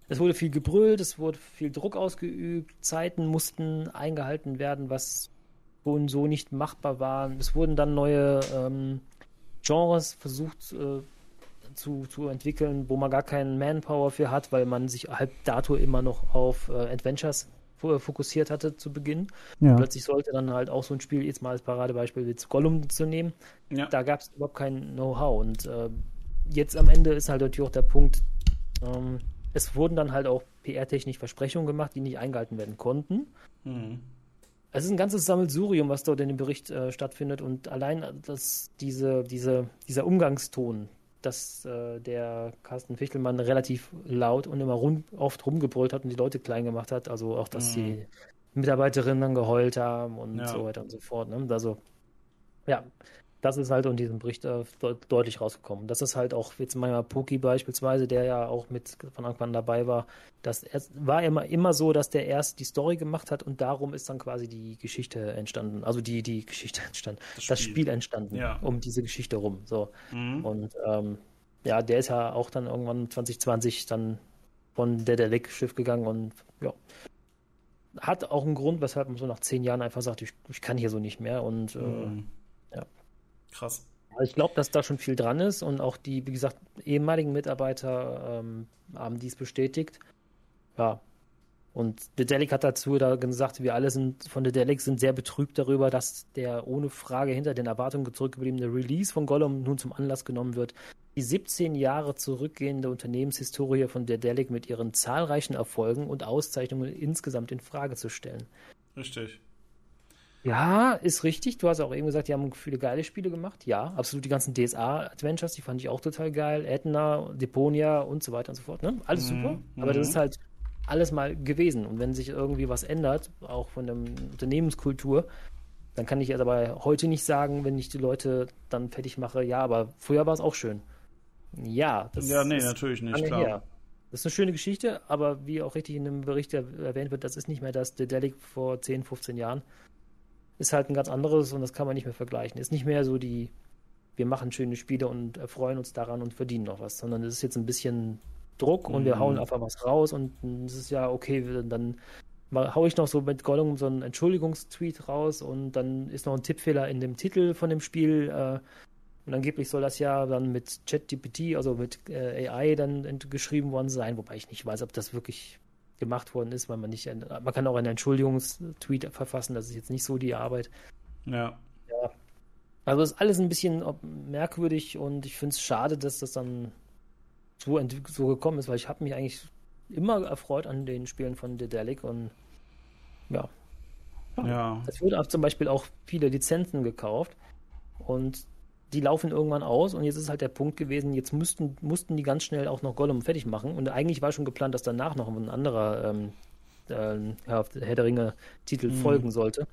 Es wurde viel gebrüllt, es wurde viel Druck ausgeübt, Zeiten mussten eingehalten werden, was und so nicht machbar waren. Es wurden dann neue ähm, Genres versucht äh, zu, zu entwickeln, wo man gar keinen Manpower für hat, weil man sich halb dato immer noch auf äh, Adventures fokussiert hatte zu Beginn. Ja. Plötzlich sollte dann halt auch so ein Spiel, jetzt mal als Paradebeispiel jetzt Gollum zu nehmen, ja. da gab es überhaupt kein Know-how. Und äh, jetzt am Ende ist halt natürlich auch der Punkt, ähm, es wurden dann halt auch PR-technisch Versprechungen gemacht, die nicht eingehalten werden konnten. Mhm. Es ist ein ganzes Sammelsurium, was dort in dem Bericht äh, stattfindet und allein dass diese, diese, dieser Umgangston, dass äh, der Carsten Fichtelmann relativ laut und immer rum, oft rumgebrüllt hat und die Leute klein gemacht hat, also auch, dass mhm. die Mitarbeiterinnen dann geheult haben und ja. so weiter und so fort. Ne? Also, ja, das ist halt in diesem Bericht äh, deutlich rausgekommen. Das ist halt auch jetzt manchmal Poki beispielsweise, der ja auch mit von Anfang an dabei war. Das war immer, immer so, dass der erst die Story gemacht hat und darum ist dann quasi die Geschichte entstanden. Also die, die Geschichte entstanden. Das Spiel, das Spiel entstanden ja. um diese Geschichte rum. So. Mhm. Und ähm, ja, der ist ja auch dann irgendwann 2020 dann von der Delic Schiff gegangen und ja. Hat auch einen Grund, weshalb man so nach zehn Jahren einfach sagt, ich, ich kann hier so nicht mehr und äh, mhm. Krass. Ich glaube, dass da schon viel dran ist und auch die, wie gesagt, ehemaligen Mitarbeiter ähm, haben dies bestätigt. Ja. Und Dedelic hat dazu da gesagt, wir alle sind von Dedelic sind sehr betrübt darüber, dass der ohne Frage hinter den Erwartungen zurückgebliebene Release von Gollum nun zum Anlass genommen wird, die 17 Jahre zurückgehende Unternehmenshistorie von Dedelic mit ihren zahlreichen Erfolgen und Auszeichnungen insgesamt in Frage zu stellen. Richtig. Ja, ist richtig. Du hast auch eben gesagt, die haben viele geile Spiele gemacht. Ja, absolut. Die ganzen DSA-Adventures, die fand ich auch total geil. Edna, Deponia und so weiter und so fort. Ne? Alles mhm. super. Aber das mhm. ist halt alles mal gewesen. Und wenn sich irgendwie was ändert, auch von der Unternehmenskultur, dann kann ich jetzt aber heute nicht sagen, wenn ich die Leute dann fertig mache, ja, aber früher war es auch schön. Ja, das Ja, nee, natürlich nicht, klar. Her. Das ist eine schöne Geschichte, aber wie auch richtig in dem Bericht erwähnt wird, das ist nicht mehr das Dedelic vor 10, 15 Jahren ist halt ein ganz anderes und das kann man nicht mehr vergleichen. Ist nicht mehr so die, wir machen schöne Spiele und erfreuen uns daran und verdienen noch was, sondern es ist jetzt ein bisschen Druck und mhm. wir hauen einfach was raus und es ist ja okay, dann haue ich noch so mit Gollum so einen Entschuldigungstweet raus und dann ist noch ein Tippfehler in dem Titel von dem Spiel äh, und angeblich soll das ja dann mit ChatGPT, also mit äh, AI dann geschrieben worden sein, wobei ich nicht weiß, ob das wirklich gemacht worden ist, weil man nicht, man kann auch einen Entschuldigungstweet verfassen, das ist jetzt nicht so die Arbeit. Ja. Ja. Also ist alles ein bisschen merkwürdig und ich finde es schade, dass das dann so, so gekommen ist, weil ich habe mich eigentlich immer erfreut an den Spielen von Dedelic und ja. Ja. Es wurden auch zum Beispiel auch viele Lizenzen gekauft und die laufen irgendwann aus und jetzt ist halt der Punkt gewesen, jetzt mussten, mussten die ganz schnell auch noch Gollum fertig machen und eigentlich war schon geplant, dass danach noch ein anderer ähm, äh, Herr der Ringe-Titel mhm. folgen sollte.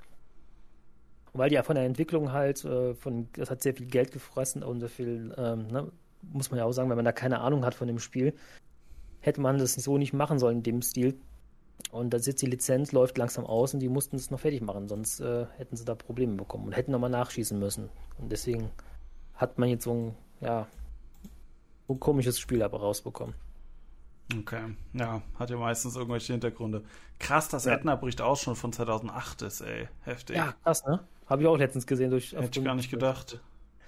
Und weil die ja von der Entwicklung halt, äh, von, das hat sehr viel Geld gefressen und sehr viel, ähm, ne, muss man ja auch sagen, wenn man da keine Ahnung hat von dem Spiel, hätte man das so nicht machen sollen in dem Stil. Und da sitzt die Lizenz, läuft langsam aus und die mussten es noch fertig machen, sonst äh, hätten sie da Probleme bekommen und hätten nochmal nachschießen müssen. Und deswegen hat man jetzt so ein, ja, so ein komisches Spiel aber rausbekommen. Okay, ja, hat ja meistens irgendwelche Hintergründe. Krass, dass ja. Edna bricht auch schon von 2008 ist, ey. Heftig. Ja, krass, ne? Habe ich auch letztens gesehen. Durch, Hätte ich gar nicht gedacht.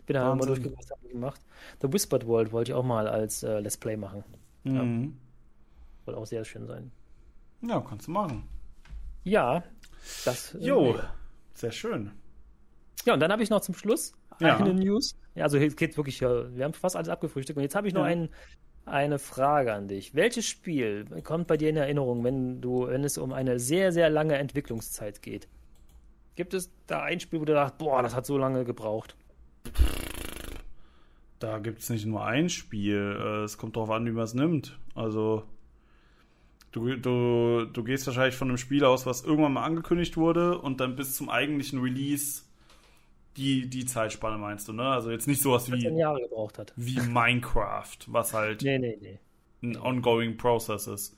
Bin da mal durchgeguckt, habe gemacht. The Whispered World wollte ich auch mal als äh, Let's Play machen. Mhm. Ja. Soll auch sehr schön sein. Ja, kannst du machen. Ja, das. Äh, jo, äh, sehr schön. Ja, und dann habe ich noch zum Schluss ja. eine News. Ja, also geht wirklich, wir haben fast alles abgefrühstückt. Und jetzt habe ich noch ja. ein, eine Frage an dich. Welches Spiel kommt bei dir in Erinnerung, wenn du, wenn es um eine sehr, sehr lange Entwicklungszeit geht? Gibt es da ein Spiel, wo du sagst, boah, das hat so lange gebraucht? Da gibt es nicht nur ein Spiel. Äh, es kommt darauf an, wie man es nimmt. Also, du, du, du gehst wahrscheinlich von einem Spiel aus, was irgendwann mal angekündigt wurde und dann bis zum eigentlichen Release die, die Zeitspanne meinst du, ne? Also jetzt nicht sowas wie, Jahre gebraucht hat. wie Minecraft, was halt nee, nee, nee. ein ongoing Process ist.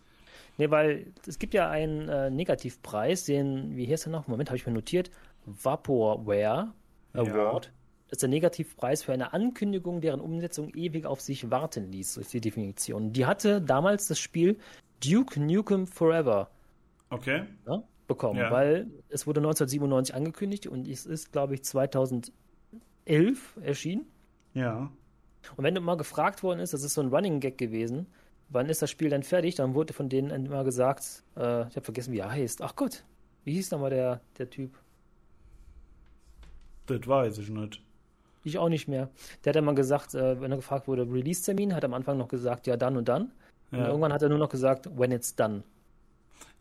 Nee, weil es gibt ja einen äh, Negativpreis, den, wie heißt er noch? Moment, habe ich mir notiert. Vaporware Award. Ja. Das ist der Negativpreis für eine Ankündigung, deren Umsetzung ewig auf sich warten ließ, so ist die Definition. Die hatte damals das Spiel Duke Nukem Forever. Okay. Ja? Bekommen, ja. weil es wurde 1997 angekündigt und es ist, glaube ich, 2011 erschienen. Ja. Und wenn du mal gefragt worden ist, das ist so ein Running Gag gewesen, wann ist das Spiel dann fertig, dann wurde von denen immer gesagt, äh, ich habe vergessen, wie er heißt. Ach Gott, wie hieß nochmal der, der Typ? Das weiß ich nicht. Ich auch nicht mehr. Der hat immer gesagt, äh, wenn er gefragt wurde, Release-Termin, hat er am Anfang noch gesagt, ja, dann und dann. Ja. Und irgendwann hat er nur noch gesagt, when it's done.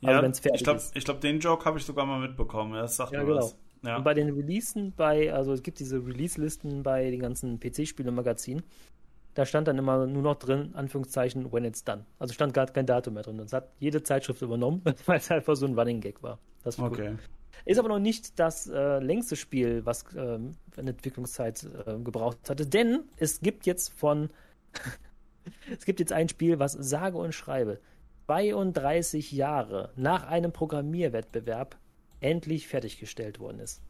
Ja, also ich glaube, glaub, den Joke habe ich sogar mal mitbekommen. Ja, das sagt ja, mir genau. was. Ja. Und bei den Releasen, bei, also es gibt diese Release-Listen bei den ganzen PC-Spiele-Magazinen, da stand dann immer nur noch drin, Anführungszeichen, when it's done. Also stand gar kein Datum mehr drin. Das hat jede Zeitschrift übernommen, weil es einfach so ein Running Gag war. Das war okay. Cool. Ist aber noch nicht das äh, längste Spiel, was äh, eine Entwicklungszeit äh, gebraucht hatte, denn es gibt jetzt von es gibt jetzt ein Spiel, was sage und schreibe 32 Jahre nach einem Programmierwettbewerb endlich fertiggestellt worden ist.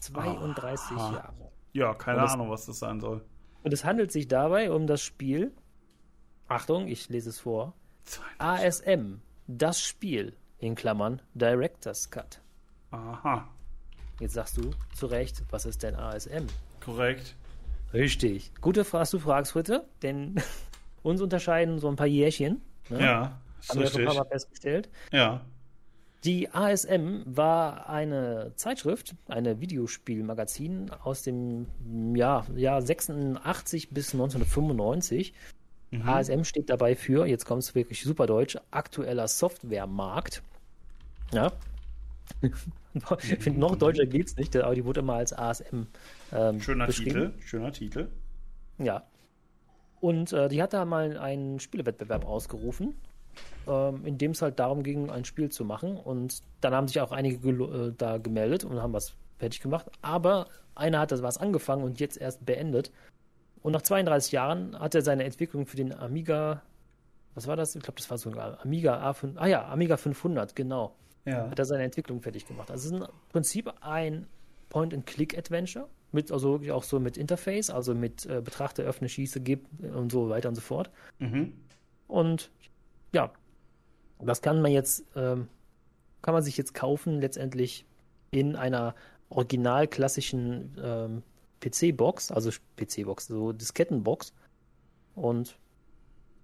32 Aha. Jahre. Ja, keine das, Ahnung, was das sein soll. Und es handelt sich dabei um das Spiel. Achtung, ich lese es vor. 32. ASM, das Spiel, in Klammern Director's Cut. Aha. Jetzt sagst du zu Recht, was ist denn ASM? Korrekt. Richtig. Gute Frage, du fragst heute, denn uns unterscheiden so ein paar Jährchen. Ne? Ja, Haben wir schon ein paar Mal festgestellt. Ja. Die ASM war eine Zeitschrift, eine Videospielmagazin aus dem Jahr, Jahr 86 bis 1995. Mhm. ASM steht dabei für, jetzt kommt es wirklich super deutsch, aktueller Softwaremarkt. Ja. ich finde, noch deutscher geht es nicht, aber die wurde immer als ASM ähm, Schöner Titel, schöner Titel. Ja. Und äh, die hat da mal einen Spielewettbewerb ausgerufen, ähm, in dem es halt darum ging, ein Spiel zu machen. Und dann haben sich auch einige äh, da gemeldet und haben was fertig gemacht. Aber einer hat das was angefangen und jetzt erst beendet. Und nach 32 Jahren hat er seine Entwicklung für den Amiga, was war das? Ich glaube, das war sogar Amiga A5, ah ja, Amiga 500, genau. Ja. Hat er seine Entwicklung fertig gemacht. Also es ist im Prinzip ein Point-and-Click-Adventure mit, also wirklich auch so mit Interface, also mit äh, Betrachter, öffne, schieße, gib und so weiter und so fort. Mhm. Und ja, das kann man jetzt, ähm, kann man sich jetzt kaufen, letztendlich in einer original klassischen ähm, PC-Box, also PC-Box, so Diskettenbox. Und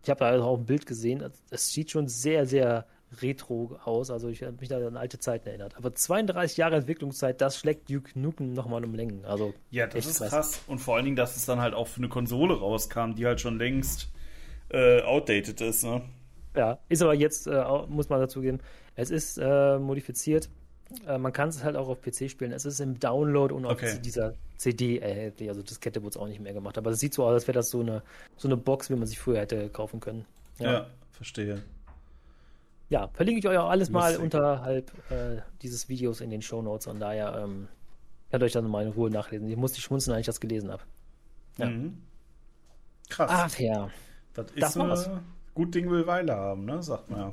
ich habe da auch ein Bild gesehen. Es sieht schon sehr, sehr retro aus. Also ich habe mich da an alte Zeiten erinnert. Aber 32 Jahre Entwicklungszeit, das schlägt Duke Nukem nochmal um Längen. Also ja, das ist krass. krass. Und vor allen Dingen, dass es dann halt auch für eine Konsole rauskam, die halt schon längst äh, outdated ist. Ne? Ja, ist aber jetzt, äh, muss man dazu geben, es ist äh, modifiziert äh, man kann es halt auch auf PC spielen. Es ist im Download und auf okay. dieser CD erhältlich. Also Diskette wurde es auch nicht mehr gemacht. Aber es sieht so aus, als wäre das so eine, so eine Box, wie man sich früher hätte kaufen können. Ja, ja verstehe. Ja, verlinke ich euch auch alles Lustig. mal unterhalb äh, dieses Videos in den Show Notes. Und daher ähm, könnt ihr euch dann mal in Ruhe nachlesen. Ich musste schmunzeln, als ich das gelesen habe. Ja. Mhm. Krass. Ach ja. Das ist das gut Ding will Weile haben, ne? Sagt man ja.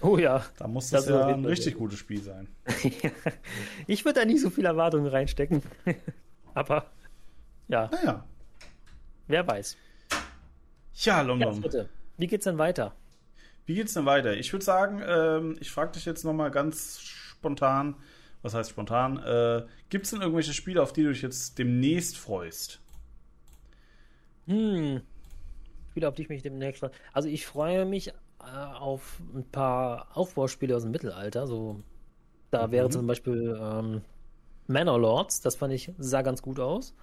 Oh ja. Da muss das, das ja ein richtig sein. gutes Spiel sein. ich würde da nicht so viel Erwartungen reinstecken. Aber ja. Naja. Wer weiß. Ja, London. Ja, Wie geht's denn weiter? Wie geht's denn weiter? Ich würde sagen, ähm, ich frage dich jetzt nochmal ganz spontan, was heißt spontan, äh, gibt es denn irgendwelche Spiele, auf die du dich jetzt demnächst freust? Hm. Spiele, auf die ich mich demnächst freue. Also ich freue mich äh, auf ein paar Aufbauspiele aus dem Mittelalter. So, da mhm. wäre zum Beispiel ähm, Manor Lords, das fand ich, sah ganz gut aus.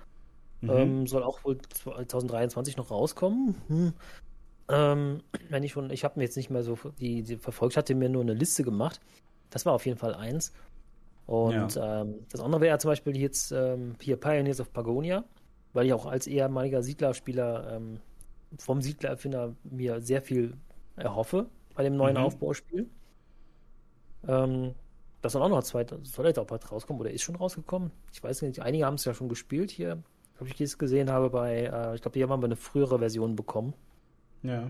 Mhm. Ähm, soll auch wohl 2023 noch rauskommen. Hm. Ähm, wenn ich schon, ich habe mir jetzt nicht mehr so die, die verfolgt, hatte mir nur eine Liste gemacht. Das war auf jeden Fall eins. Und ja. ähm, das andere wäre zum Beispiel jetzt ähm, hier Pioneers of Pagonia, weil ich auch als ehemaliger Siedlerspieler ähm, vom Siedlererfinder mir sehr viel erhoffe bei dem neuen mhm. Aufbauspiel. Ähm, das soll auch noch zwei, soll jetzt auch bald rauskommen oder ist schon rausgekommen? Ich weiß nicht, einige haben es ja schon gespielt hier, ob ich das gesehen habe bei, äh, ich glaube, hier haben wir eine frühere Version bekommen. Ja.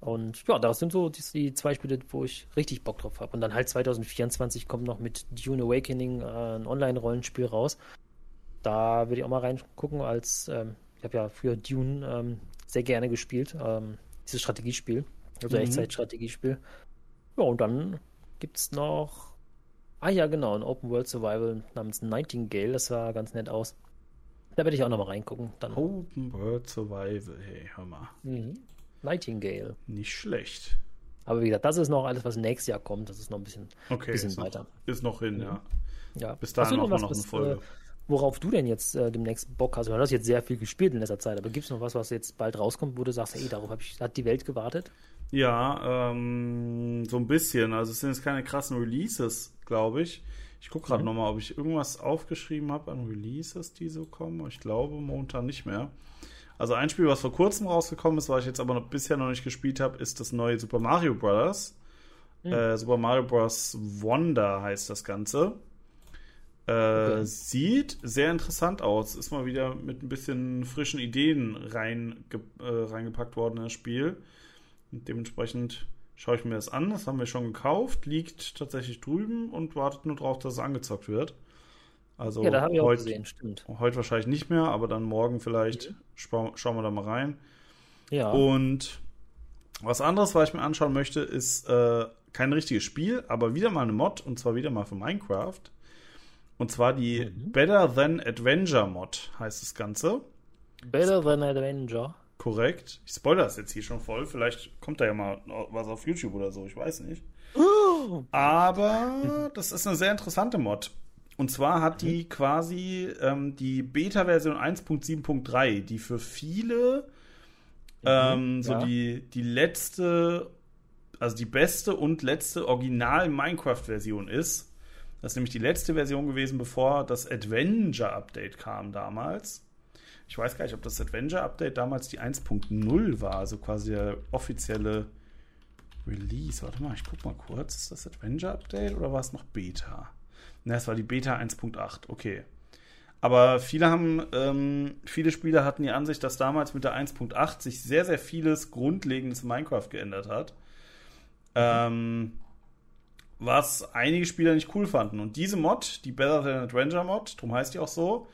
Und ja, das sind so die, die zwei Spiele, wo ich richtig Bock drauf habe. Und dann halt 2024 kommt noch mit Dune Awakening äh, ein Online-Rollenspiel raus. Da würde ich auch mal reingucken, als ähm, ich habe ja früher Dune ähm, sehr gerne gespielt, ähm, dieses Strategiespiel. Also mhm. Echtzeitstrategiespiel. Ja, und dann gibt es noch. Ah ja, genau, ein Open World Survival namens Nightingale. Das sah ganz nett aus. Da werde ich auch noch mal reingucken. Dann. Open World Survival, hey, hör mal. Mhm. Nightingale. Nicht schlecht. Aber wie gesagt, das ist noch alles, was nächstes Jahr kommt. Das ist noch ein bisschen, okay, bisschen ist weiter. Noch, ist noch hin, ja. ja. Bis dahin noch, noch eine Folge. Äh, worauf du denn jetzt äh, demnächst Bock hast? Du hast jetzt sehr viel gespielt in letzter Zeit, aber gibt es noch was, was jetzt bald rauskommt, wo du sagst, hey, darauf ich, hat die Welt gewartet? Ja, ähm, so ein bisschen. Also es sind jetzt keine krassen Releases, glaube ich. Ich gucke gerade mhm. nochmal, ob ich irgendwas aufgeschrieben habe an Releases, die so kommen. Ich glaube momentan nicht mehr. Also ein Spiel, was vor kurzem rausgekommen ist, was ich jetzt aber noch, bisher noch nicht gespielt habe, ist das neue Super Mario Bros. Mhm. Äh, Super Mario Bros. Wonder heißt das Ganze. Äh, okay. Sieht sehr interessant aus. Ist mal wieder mit ein bisschen frischen Ideen rein, äh, reingepackt worden in das Spiel. Und dementsprechend schaue ich mir das an. Das haben wir schon gekauft, liegt tatsächlich drüben und wartet nur darauf, dass es angezockt wird. Also ja, da habe ich heute, auch gesehen, stimmt. Heute wahrscheinlich nicht mehr, aber dann morgen vielleicht mhm. scha schauen wir da mal rein. Ja. Und was anderes, was ich mir anschauen möchte, ist äh, kein richtiges Spiel, aber wieder mal eine Mod und zwar wieder mal für Minecraft. Und zwar die mhm. Better Than Adventure Mod heißt das Ganze. Better than Avenger. Korrekt. Ich spoilere das jetzt hier schon voll. Vielleicht kommt da ja mal was auf YouTube oder so. Ich weiß nicht. Aber das ist eine sehr interessante Mod. Und zwar hat die quasi ähm, die Beta-Version 1.7.3, die für viele ähm, so ja. die, die letzte, also die beste und letzte Original-Minecraft-Version ist. Das ist nämlich die letzte Version gewesen, bevor das Adventure-Update kam damals. Ich weiß gar nicht, ob das Adventure-Update damals die 1.0 war, also quasi der offizielle Release. Warte mal, ich guck mal kurz. Ist das Adventure-Update oder war es noch Beta? Ne, es war die Beta 1.8, okay. Aber viele haben, ähm, viele Spieler hatten die Ansicht, dass damals mit der 1.8 sich sehr, sehr vieles Grundlegendes in Minecraft geändert hat. Ähm, was einige Spieler nicht cool fanden. Und diese Mod, die Better Than Adventure Mod, darum heißt die auch so,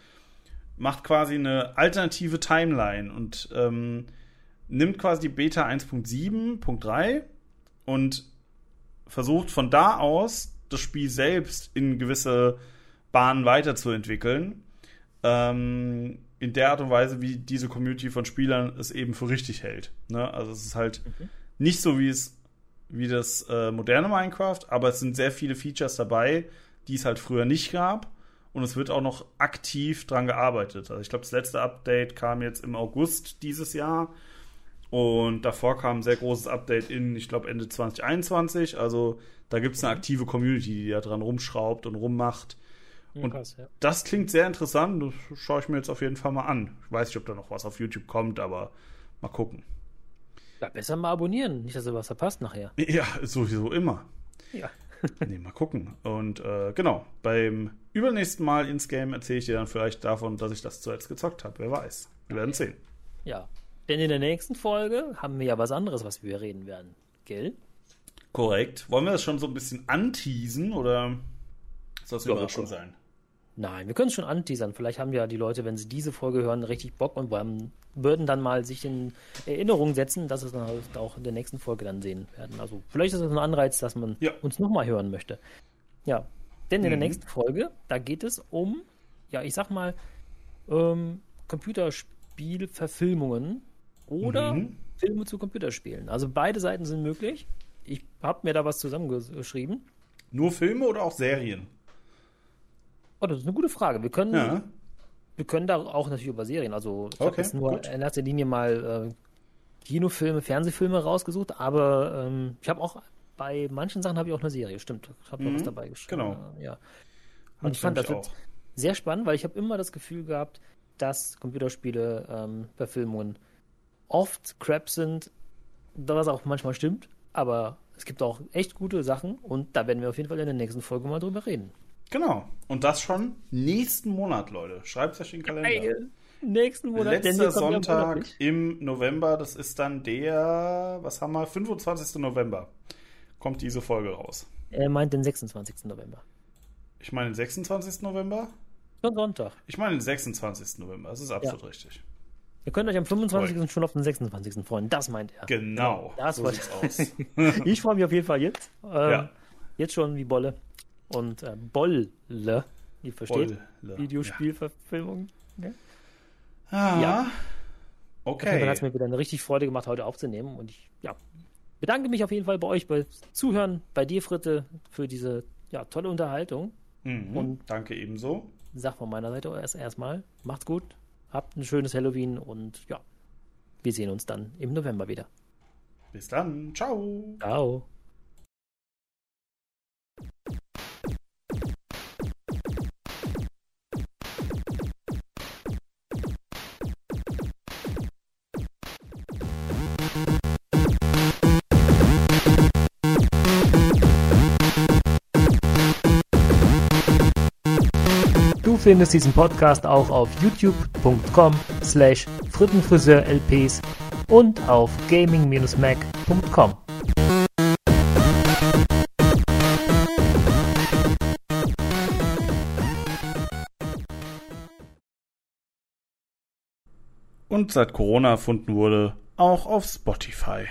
macht quasi eine alternative Timeline und ähm, nimmt quasi die Beta 1.7.3 und versucht von da aus das Spiel selbst in gewisse Bahnen weiterzuentwickeln. Ähm, in der Art und Weise, wie diese Community von Spielern es eben für richtig hält. Ne? Also es ist halt nicht so wie es wie das äh, moderne Minecraft, aber es sind sehr viele Features dabei, die es halt früher nicht gab. Und es wird auch noch aktiv dran gearbeitet. Also ich glaube, das letzte Update kam jetzt im August dieses Jahr. Und davor kam ein sehr großes Update in, ich glaube, Ende 2021. Also da gibt es eine aktive Community, die da dran rumschraubt und rummacht. Und krass, ja. das klingt sehr interessant. Das schaue ich mir jetzt auf jeden Fall mal an. Ich weiß nicht, ob da noch was auf YouTube kommt, aber mal gucken. Ja, besser mal abonnieren, nicht, dass ihr was verpasst nachher. Ja, sowieso immer. Ja. Nee, mal gucken. Und äh, genau, beim übernächsten Mal ins Game erzähle ich dir dann vielleicht davon, dass ich das zuletzt gezockt habe. Wer weiß. Wir werden sehen. Ja. Denn in der nächsten Folge haben wir ja was anderes, was wir reden werden. Gell? Korrekt. Wollen wir das schon so ein bisschen anteasen oder soll es Überraschung wir sein? Nein, wir können es schon anteasern. Vielleicht haben ja die Leute, wenn sie diese Folge hören, richtig Bock und würden dann mal sich in Erinnerung setzen, dass es dann halt auch in der nächsten Folge dann sehen werden. Also vielleicht ist das ein Anreiz, dass man Ja. uns nochmal hören möchte. Ja, denn in der Mhm. nächsten Folge, da geht es um, ja, ich sag mal, ähm, Computerspielverfilmungen oder Mhm. Filme zu Computerspielen. Also beide Seiten sind möglich. Ich habe mir da was zusammengeschrieben. Nur Filme oder auch Serien? Oh, das ist eine gute Frage. Wir können Ja. Wir können da auch natürlich über Serien. Also ich habe Okay, jetzt nur gut. in erster Linie mal äh, Kinofilme, Fernsehfilme rausgesucht, aber ähm, ich habe auch bei manchen Sachen habe ich auch eine Serie. Stimmt, ich habe noch Mhm, was dabei geschrieben. genau. Ja. Und ich fand das jetzt sehr spannend, weil ich habe immer das Gefühl gehabt, dass Computerspiele ähm, Verfilmungen oft Crap sind, was auch manchmal stimmt, aber es gibt auch echt gute Sachen und da werden wir auf jeden Fall in der nächsten Folge mal drüber reden. Genau. Und das schon nächsten Monat, Leute. Schreibt euch in den Kalender. Nächsten Monat, Letzter ja Sonntag im November, das ist dann der, was haben wir, 25. November, kommt diese Folge raus. Er meint den 26. November. Ich meine den 26. November? Schon Sonntag. Ich meine den 26. November, das ist absolut richtig. Ihr könnt euch am 25. schon auf den 26. freuen. Das meint er. Genau, Das so wollte- sieht's aus. Ich freue mich auf jeden Fall jetzt. Ähm, Ja. Jetzt schon wie Bolle. Und äh, Bolle, ihr versteht, Bolle. Videospielverfilmung. Ja. Ah, Ja. Jeden Fall hat es Okay. mir wieder eine richtig Freude gemacht, heute aufzunehmen. Und ich ja, bedanke mich auf jeden Fall bei euch, bei Zuhören, bei dir, Fritte, für diese ja, tolle Unterhaltung. Mhm. Und- Danke ebenso. Sag von meiner Seite erst erstmal, macht's gut, habt ein schönes Halloween und ja, wir sehen uns dann im November wieder. Bis dann. Ciao. Ciao. Findest diesen Podcast auch auf youtube.com slash frittenfriseurlps und auf gaming-mac.com. Und seit Corona erfunden wurde, auch auf Spotify.